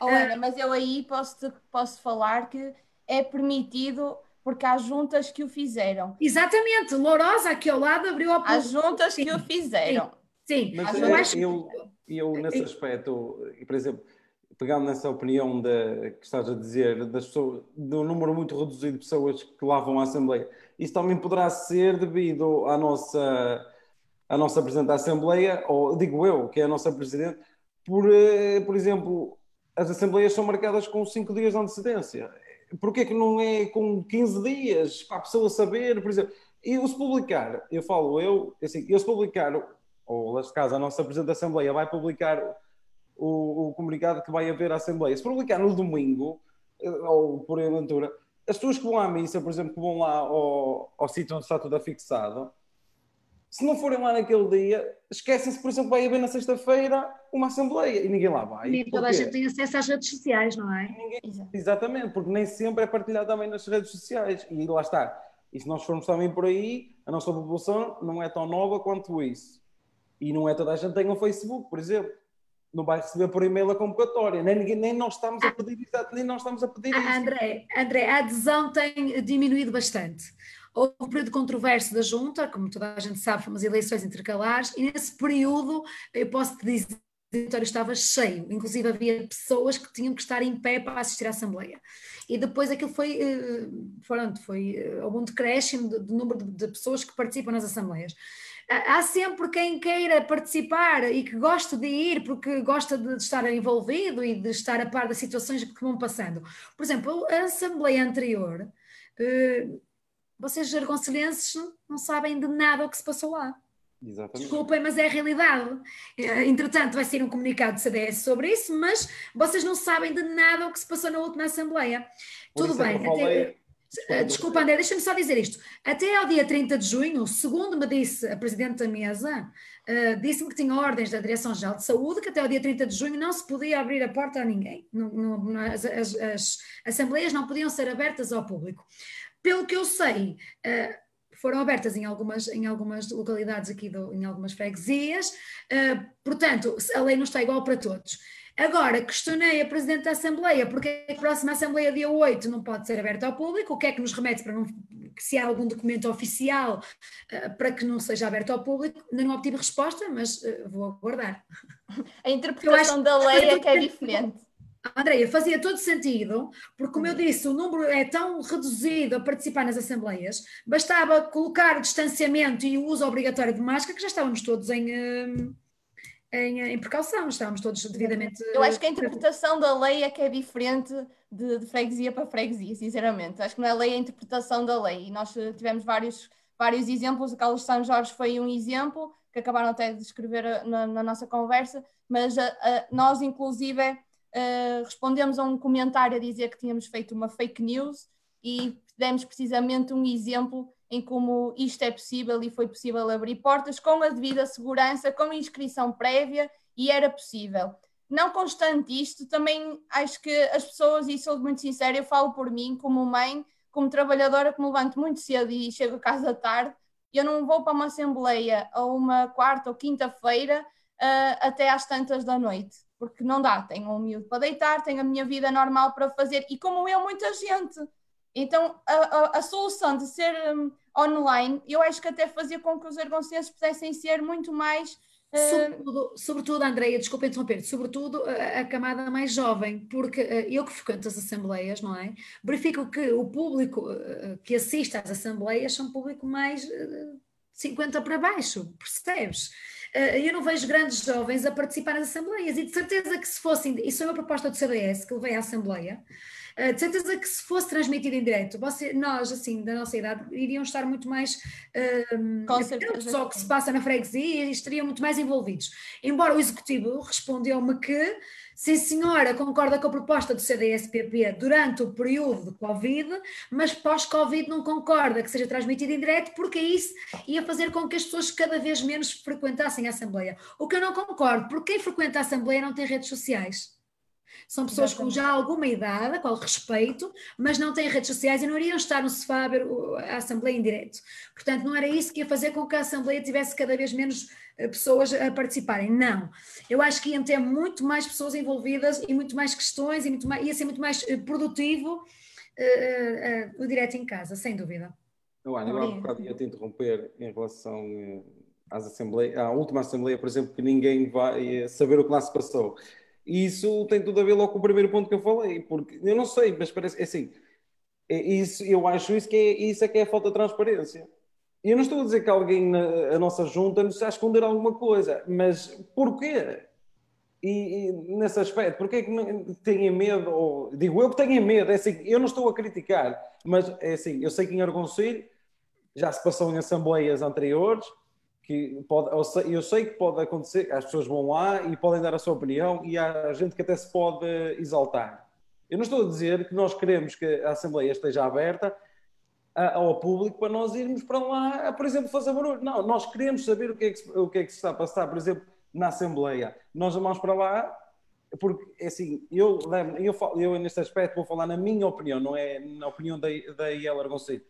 Oh, Ana, uh, mas eu aí posso, posso falar que é permitido porque há juntas que o fizeram.
Exatamente, Lourosa aqui ao lado abriu a
Há juntas que o fizeram.
Sim, sim.
Mas eu, acho... eu, eu, nesse aspecto, por exemplo, pegando nessa opinião de, que estás a dizer, das pessoas, do número muito reduzido de pessoas que lá vão à Assembleia, isso também poderá ser devido à nossa, à nossa Presidente da Assembleia, ou digo eu, que é a nossa Presidente, por, eh, por exemplo, as Assembleias são marcadas com 5 dias de antecedência. Porquê que não é com 15 dias para a pessoa saber, por exemplo? E se publicar, eu falo eu, assim, eu se publicar, ou neste caso a nossa Presidente da Assembleia vai publicar o, o comunicado que vai haver à Assembleia, se publicar no domingo, eh, ou por aventura, as pessoas que vão à missa, por exemplo, que vão lá ao, ao sítio onde está tudo afixado, se não forem lá naquele dia, esquecem-se, por exemplo, vai haver na sexta-feira uma assembleia e ninguém lá vai.
Nem toda a gente tem acesso às redes sociais, não é?
Ninguém... Exatamente, porque nem sempre é partilhado também nas redes sociais. E lá está. E se nós formos também por aí, a nossa população não é tão nova quanto isso. E não é toda a gente tem um Facebook, por exemplo não vai receber por e-mail a convocatória, nem, ninguém, nem nós estamos a pedir nem nós estamos a pedir isso.
André, André, a adesão tem diminuído bastante. Houve um período controverso da Junta, como toda a gente sabe, foram as eleições intercalares, e nesse período, eu posso te dizer, o auditório estava cheio, inclusive havia pessoas que tinham que estar em pé para assistir à Assembleia. E depois aquilo foi, pronto, eh, foi, eh, houve um decréscimo do número de pessoas que participam nas Assembleias há sempre quem queira participar e que goste de ir porque gosta de estar envolvido e de estar a par das situações que vão passando. Por exemplo, a Assembleia anterior, eh, vocês jargoncelenses não sabem de nada o que se passou lá.
Exatamente.
Desculpem, mas é a realidade. Eh, entretanto, vai ser um comunicado do CDS sobre isso, mas vocês não sabem de nada o que se passou na última Assembleia.
Por
Tudo
é
bem. Até, eh, desculpa, André, deixa-me só dizer isto. Até ao dia 30 de junho, segundo me disse a Presidente da Mesa, uh, disse-me que tinha ordens da Direção-Geral de Saúde que até ao dia 30 de junho não se podia abrir a porta a ninguém. as, as, as, assembleias não podiam ser abertas ao público. Pelo que eu sei, uh, foram abertas em algumas, em algumas localidades aqui, do, em algumas freguesias, uh, portanto, a lei não está igual para todos. Agora, questionei a Presidente da Assembleia porque a próxima Assembleia, dia 8, não pode ser aberta ao público, o que é que nos remete para não, se há algum documento oficial uh, para que não seja aberto ao público, ainda não obtive resposta, mas uh, vou aguardar.
A interpretação da lei é que é diferente.
Andréia, fazia todo sentido, porque, como eu disse, o número é tão reduzido a participar nas assembleias, bastava colocar o distanciamento e o uso obrigatório de máscara, que já estávamos todos em. Uh, em, em precaução, estávamos todos devidamente.
Eu acho que a interpretação da lei é que é diferente de, de, freguesia para freguesia, sinceramente. Acho que não é lei, é a interpretação da lei. E nós eh, tivemos vários, vários exemplos, o Carlos São Jorge foi um exemplo, que acabaram até de escrever eh, na, na nossa conversa, mas a, a, nós, inclusive, uh, respondemos a um comentário a dizer que tínhamos feito uma fake news e demos precisamente um exemplo em como isto é possível e foi possível abrir portas com a devida segurança, com inscrição prévia e era possível. Não constante isto, também acho que as pessoas, e sou muito sincera, eu falo por mim, como mãe, como trabalhadora que me levanto muito cedo e chego a casa tarde, eu não vou para uma assembleia ou uma quarta ou quinta-feira uh, até às tantas da noite, porque não dá, tenho um miúdo para deitar, tenho a minha vida normal para fazer, e como eu, muita gente. Então, a, a, a solução de ser um, online, eu acho que até fazia com que os argoncenses pudessem ser muito mais
Sobretudo, sobretudo Andreia, desculpa interromper, sobretudo a, a, camada mais jovem, porque uh, eu que frequento as assembleias, não é? Verifico que o público uh, que assiste às assembleias são público mais uh, 50 para baixo, percebes? eu não vejo grandes jovens a participar nas assembleias e de certeza que se fossem, isso é uma proposta do CDS que levei à assembleia, Uh, de certeza que se fosse transmitido em direto, você, nós, assim, da nossa idade, iriam estar muito mais uh, atentos ao que se passa na freguesia e estariam muito mais envolvidos. Embora o Executivo respondeu-me que, sim senhora, concorda com a proposta do CDS-PP durante o período de Covid, mas pós-Covid não concorda que seja transmitido em direto, porque isso ia fazer com que as pessoas cada vez menos frequentassem a Assembleia. O que eu não concordo, porque quem frequenta a Assembleia não tem redes sociais. São pessoas Exatamente. com já alguma idade, a qual respeito, mas não têm redes sociais e não iriam estar no sofá a ver a Assembleia em direto. Portanto, não era isso que ia fazer com que a Assembleia tivesse cada vez menos eh, pessoas a participarem. Não. Eu acho que iam ter muito mais pessoas envolvidas e muito mais questões e muito mais, ia ser muito mais eh, produtivo uh, uh, o direto em casa, sem dúvida.
Eu, Ana, eu há bocado ia te interromper em relação às assembleias, à última Assembleia, por exemplo, que ninguém vai saber o que lá se passou. E isso tem tudo a ver logo com o primeiro ponto que eu falei, porque eu não sei, mas parece é assim. É isso, eu acho isso que é, isso é que é a falta de transparência. Eu não estou a dizer que alguém na nossa junta nos está a esconder alguma coisa, mas porquê? E, e nesse aspecto, porquê é que têm medo? Ou, digo eu que tenho medo, é assim, eu não estou a criticar, mas é assim, eu sei que em Argoncelho já se passou em assembleias anteriores, que pode, eu sei que pode acontecer, as pessoas vão lá e podem dar a sua opinião e há gente que até se pode exaltar. Eu não estou a dizer que nós queremos que a Assembleia esteja aberta ao público para nós irmos para lá, por exemplo, fazer barulho. Não, nós queremos saber o que é que, o que, é que se está a passar, por exemplo, na Assembleia. Nós vamos para lá porque, é assim, eu, eu, eu neste aspecto vou falar na minha opinião, não é na opinião da, da Iela Argonceiro.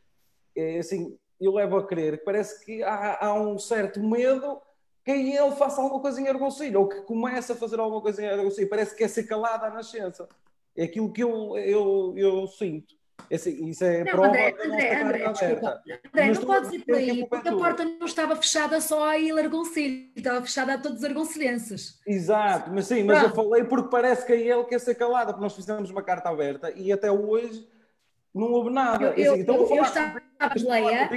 É assim, eu levo a crer que parece que há, há um certo medo que ele faça alguma coisa em Argoncilho, ou que comece a fazer alguma coisa em Argoncilho. Parece que é ser calado à nascença. É aquilo que eu, eu, eu sinto. É assim, isso é
não, prova André, André, André, desculpa. André, não, não podes ir por aí, porque a porta não estava fechada só a Ilha Argoncilho, estava fechada a todos os argoncilhenses.
Exato, mas sim, mas Pronto. eu falei porque parece que é ele quer ser calada, porque nós fizemos uma carta aberta e até hoje não houve nada.
Eu, assim, então, eu, eu estava a
pleia.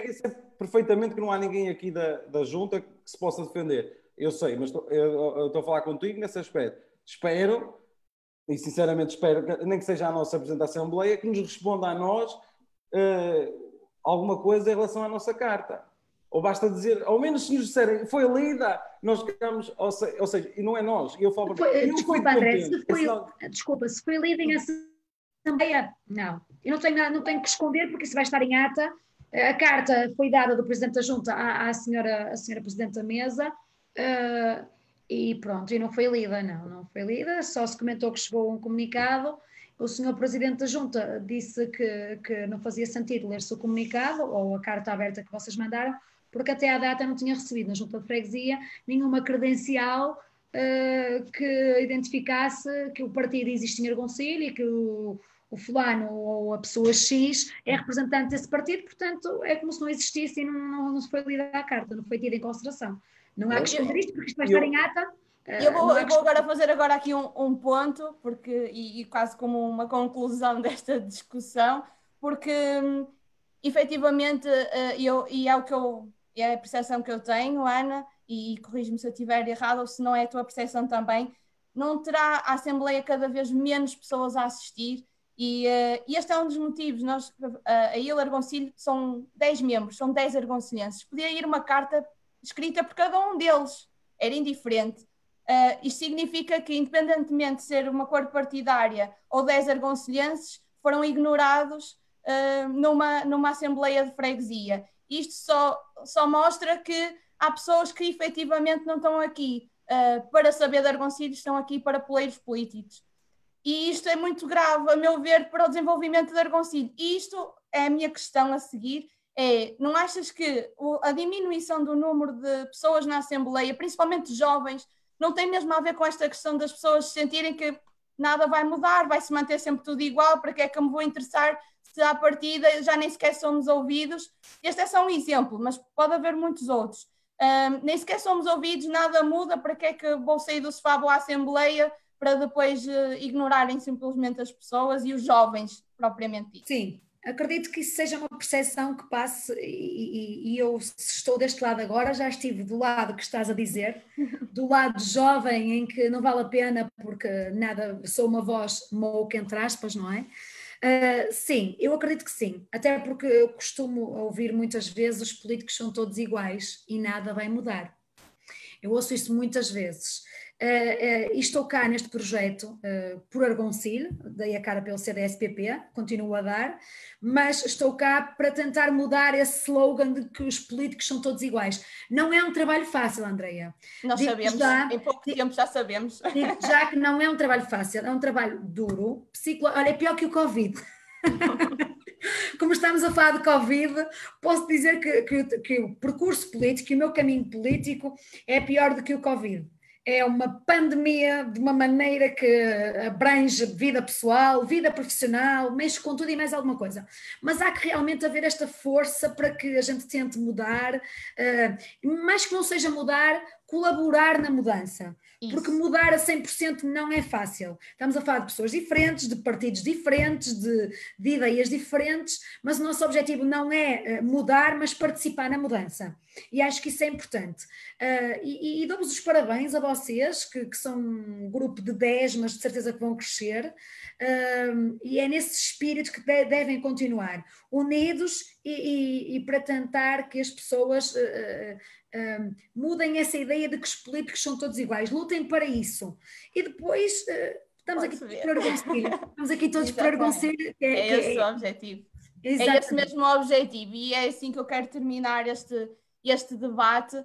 perfeitamente que não há ninguém aqui da, da junta que se possa defender. Eu sei, mas estou, eu, estou a falar contigo nesse aspecto. Espero, e sinceramente espero, nem que seja a nossa apresentação Assembleia, que nos responda a nós uh, alguma coisa em relação à nossa carta. Ou basta dizer, ao menos se nos disserem, foi lida, nós ficamos, ou, se, ou seja, e não é nós. Eu falo,
foi, eu desculpa, André, se foi, desculpa, se foi lida em Assembleia, não. Eu não tenho, não tenho que esconder, porque isso vai estar em ata. A carta foi dada do Presidente da Junta à, à senhora, à senhora Presidente da Mesa uh, e pronto, e não foi lida, não, não foi lida, só se comentou que chegou um comunicado. O senhor Presidente da Junta disse que, que não fazia sentido ler-se o comunicado ou a carta aberta que vocês mandaram, porque até à data não tinha recebido na Junta de Freguesia nenhuma credencial uh, que identificasse que o partido existe em Argoncilho e que o, o fulano ou a pessoa X é representante desse partido, portanto é como se não existisse e não, não, não se foi lida a carta, não foi tida em consideração. Não há que esconder isto, porque isto vai estar em ata.
Eu vou, eu vou agora fazer agora aqui um, um ponto, porque, e, e, quase como uma conclusão desta discussão, porque hum, efetivamente, uh, eu, e é o que eu, é a percepção que eu tenho, Ana, e corrijo-me se eu estiver errado, ou se não é a tua percepção também, não terá a Assembleia cada vez menos pessoas a assistir, e, uh, este é um dos motivos. Nós, uh, a Ilha Argoncilho são 10 membros, são 10 argoncilhenses. Podia ir uma carta escrita por cada um deles, era indiferente. Uh, isto significa que, independentemente de ser uma cor partidária ou 10 argoncilhenses, foram ignorados uh, numa, numa Assembleia de Freguesia. Isto só, só mostra que há pessoas que efetivamente não estão aqui uh, para saber de Argoncilho, estão aqui para poleiros políticos. E isto é muito grave, a meu ver, para o desenvolvimento de Argoncilho. E isto é a minha questão a seguir. É, não achas que a diminuição do número de pessoas na Assembleia, principalmente jovens, não tem mesmo a ver com esta questão das pessoas sentirem que nada vai mudar, vai se manter sempre tudo igual, para que é que eu me vou interessar se à partida já nem sequer somos ouvidos? Este é só um exemplo, mas pode haver muitos outros. um, nem sequer somos ouvidos, nada muda, para que é que vou sair do sofá, vou à Assembleia, para depois uh, ignorarem simplesmente as pessoas e os jovens, propriamente dito.
Sim, acredito que isso seja uma percepção que passe, e, e, e, eu, se estou deste lado agora, já estive do lado que estás a dizer, do lado jovem, em que não vale a pena, porque nada, sou uma voz mouca, entre aspas, não é? Uh, sim, eu acredito que sim, até porque eu costumo ouvir muitas vezes os políticos são todos iguais e nada vai mudar. Eu ouço isso muitas vezes. Uh, uh, e estou cá neste projeto uh, por Argoncil, dei a cara pelo CDSPP, continuo a dar, mas estou cá para tentar mudar esse slogan de que os políticos são todos iguais. Não é um trabalho fácil, Andreia.
Nós digo sabemos, já, em pouco tempo já sabemos.
Já que não é um trabalho fácil, é um trabalho duro, psicolo... olha, é pior que o Covid. Como estamos a falar de Covid, posso dizer que, que, que o percurso político e o meu caminho político é pior do que o Covid é uma pandemia de uma maneira que abrange vida pessoal, vida profissional, mexe com tudo e mais alguma coisa. Mas há que realmente haver esta força para que a gente tente mudar, uh, mais que não seja mudar, colaborar na mudança. Isso. Porque mudar a 100% não é fácil. Estamos a falar de pessoas diferentes, de partidos diferentes, de, de ideias diferentes, mas o nosso objetivo não é eh, mudar, mas participar na mudança. E acho que isso é importante. Uh, e, e dou-vos os parabéns a vocês, que, que, são um grupo de 10, mas de certeza que vão crescer. Uh, e é nesse espírito que de, devem continuar, unidos e, e, e, para tentar que as pessoas uh, uh, mudem essa ideia de que os políticos são todos iguais, lutem para isso. E depois estamos, aqui todos para estamos aqui todos para argoncer.
É, é esse é, o objetivo. Exatamente. É esse mesmo o objetivo e é assim que eu quero terminar este, este debate,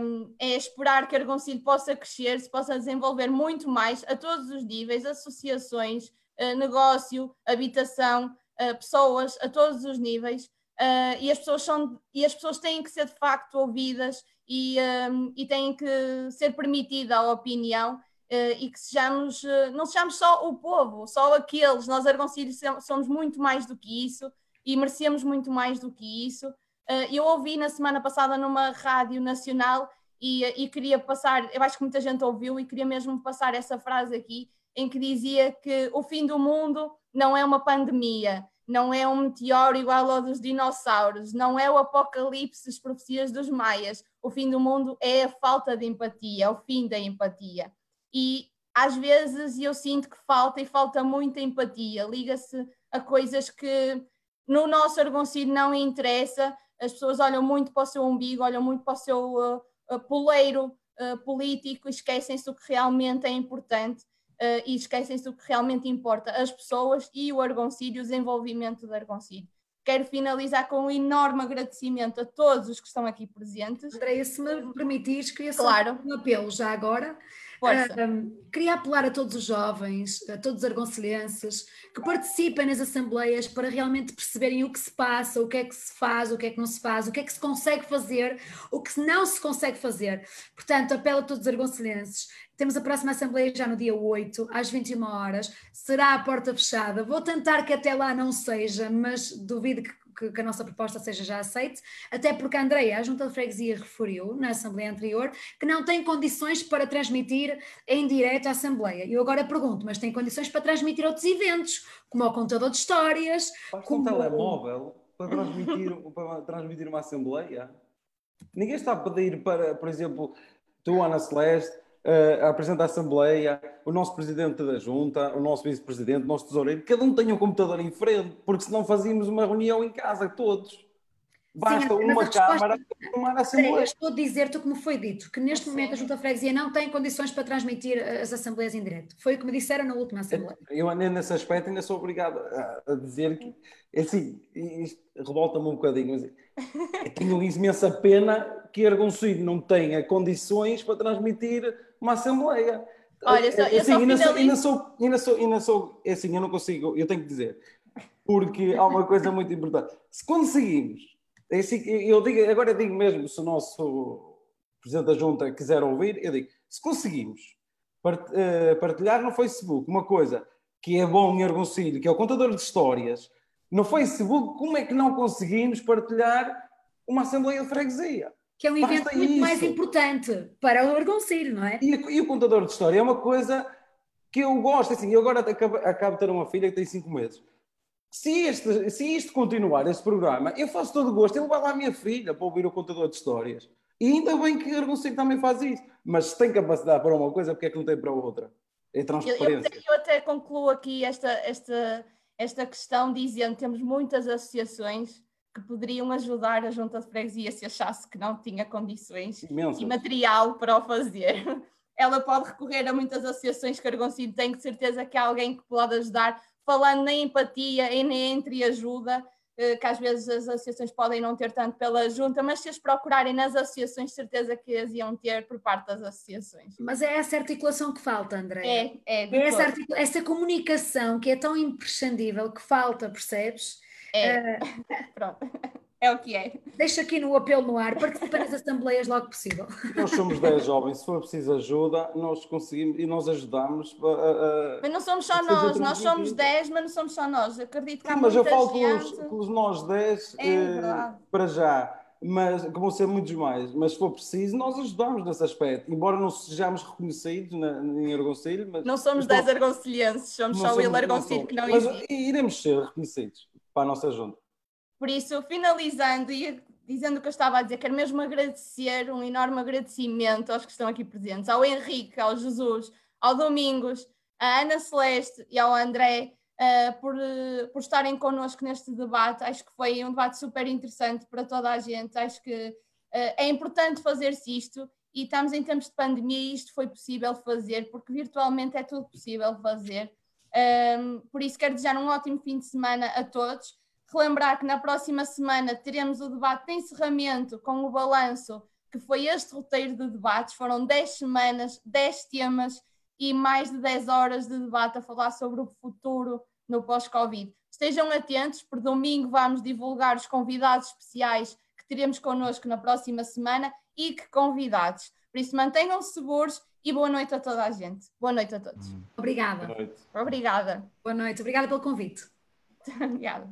um, é esperar que Argoncilho possa crescer, se possa desenvolver muito mais a todos os níveis, associações, uh, negócio, habitação, uh, pessoas, a todos os níveis, uh, e, as pessoas são, e as pessoas têm que ser de facto ouvidas e, um, e têm que ser permitida a opinião uh, e que sejamos, uh, não sejamos só o povo, só aqueles, nós argoncilhos somos muito mais do que isso e merecemos muito mais do que isso. eu ouvi na semana passada numa rádio nacional e, e queria passar, eu acho que muita gente ouviu e queria mesmo passar essa frase aqui, em que dizia que o fim do mundo não é uma pandemia, não é um meteoro igual ao dos dinossauros, não é o apocalipse, as profecias dos maias. O fim do mundo é a falta de empatia, é o fim da empatia. E às vezes eu sinto que falta e falta muita empatia, liga-se a coisas que no nosso argoncilho não interessa, as pessoas olham muito para o seu umbigo, olham muito para o seu uh, uh, poleiro uh, político e esquecem-se do que realmente é importante uh, e esquecem-se do que realmente importa, as pessoas e o Argoncílio, o desenvolvimento do Argoncílio. Quero finalizar com um enorme agradecimento a todos os que estão aqui presentes.
Andréia, se me permitires, queria claro. um apelo já agora Uh, queria apelar a todos os jovens, a todos os argoncilhenses, que participem nas assembleias para realmente perceberem o que se passa, o que é que se faz, o que é que não se faz, o que é que se consegue fazer, o que não se consegue fazer. Portanto, apelo a todos os argoncilhenses. Temos a próxima Assembleia já no dia 8, às 21 horas, será a porta fechada. Vou tentar que até lá não seja, mas duvido que que, a nossa proposta seja já aceite, até porque a Andreia, a Junta de Freguesia, referiu na Assembleia anterior que não tem condições para transmitir em direto a Assembleia. Eu agora pergunto, mas tem condições para transmitir outros eventos, como o contador de histórias.
Faz como... um telemóvel para transmitir, para transmitir uma Assembleia? Ninguém está a pedir para, por exemplo, tu, Ana Celeste, a Presidente da Assembleia, o nosso Presidente da Junta, o nosso Vice-Presidente, o nosso Tesoureiro, cada um tenha um computador em frente, porque senão fazíamos uma reunião em casa todos. Basta Sim, uma Câmara para tomar a Assembleia.
estou a dizer-te como foi dito, que neste momento a Junta Freguesia não tem condições para transmitir as Assembleias em direto. Foi o que me disseram na última Assembleia.
Eu, nesse aspecto, ainda sou obrigado a, a dizer que, é assim, isto revolta-me um bocadinho, mas tenho imensa pena que Argoncilho não tenha condições para transmitir uma Assembleia.
Olha, só, eu assim,
só ainda, sou, ainda, sou, ainda, sou, ainda sou, é assim, eu não consigo, eu tenho que dizer, porque há uma coisa muito importante. Se conseguimos é assim, eu digo, agora eu digo mesmo, se o nosso Presidente da Junta quiser ouvir, eu digo, se conseguimos eh, partilhar no Facebook uma coisa que é bom em Argoncilho, que é o contador de histórias, no Facebook, como é que não conseguimos partilhar uma Assembleia de Freguesia?
Que é um evento
Basta
muito
isso.
mais importante para o Argoncilho, não é?
E, e o contador de história é uma coisa que eu gosto. Assim, eu agora acabo, acabo de ter uma filha que tem 5 meses. Se, este, se isto continuar, este programa, eu faço todo o gosto. Ele vai lá a minha filha para ouvir o contador de histórias. E ainda bem que o Argoncilho também faz isso. Mas se tem capacidade para uma coisa, porque é que não tem para outra? É
Eu, eu
transparência.
até, eu até concluo aqui esta, esta, esta questão dizendo que temos muitas associações que poderiam ajudar a junta de freguesia se achasse que não tinha condições
Imenso.
e material para o fazer. Ela pode recorrer a muitas associações que Argoncilho tem, de certeza que há alguém que pode ajudar, falando na empatia e na entreajuda, eh, que às vezes as associações podem não ter tanto pela junta, mas se as procurarem nas associações, certeza que as iam ter por parte das associações.
Mas é essa articulação que falta, André.
É, é,
É essa, essa comunicação que é tão imprescindível que falta, percebes?
É. Pronto. É o que é.
Deixa aqui no apelo no ar, participa nas assembleias logo possível.
Nós somos 10 jovens, se for preciso ajuda, nós conseguimos e nós ajudamos. a- a- a-
Mas não somos só nós, nós somos
objetivo.
10, mas não somos só nós. Acredito que há
Sim, mas eu falo pelos,
gente.
pelos nós 10
É
eh, para já, mas que vão ser muitos mais. Mas se for preciso, nós ajudamos nesse aspecto, embora não sejamos reconhecidos na, em Argoncilho. Mas
Não somos
mas
10 argoncilhenses, somos só o Argoncilho que não
Mas
existe.
iremos ser reconhecidos para a nossa junta.
Por isso, finalizando e dizendo o que eu estava a dizer, quero mesmo agradecer, um enorme agradecimento aos que estão aqui presentes, ao Henrique, ao Jesus, ao Domingos, à Ana Celeste e ao André, eh, por, eh, por estarem connosco neste debate. Acho que foi um debate super interessante para toda a gente. Acho que eh, é importante fazer-se isto e estamos em tempos de pandemia e isto foi possível fazer, porque virtualmente é tudo possível fazer. Um, por isso, quero desejar um ótimo fim de semana a todos. Relembrar que na próxima semana teremos o debate de encerramento com o balanço, que foi este roteiro de debates. Foram 10 semanas, 10 temas e mais de 10 horas de debate a falar sobre o futuro no pós-Covid. Estejam atentos, por domingo vamos divulgar os convidados especiais que teremos connosco na próxima semana e que convidados. Por isso, mantenham-se seguros e boa noite a toda a gente. Boa noite a todos.
Obrigada.
Boa noite.
Obrigada.
Boa noite. Obrigada pelo convite.
Obrigada.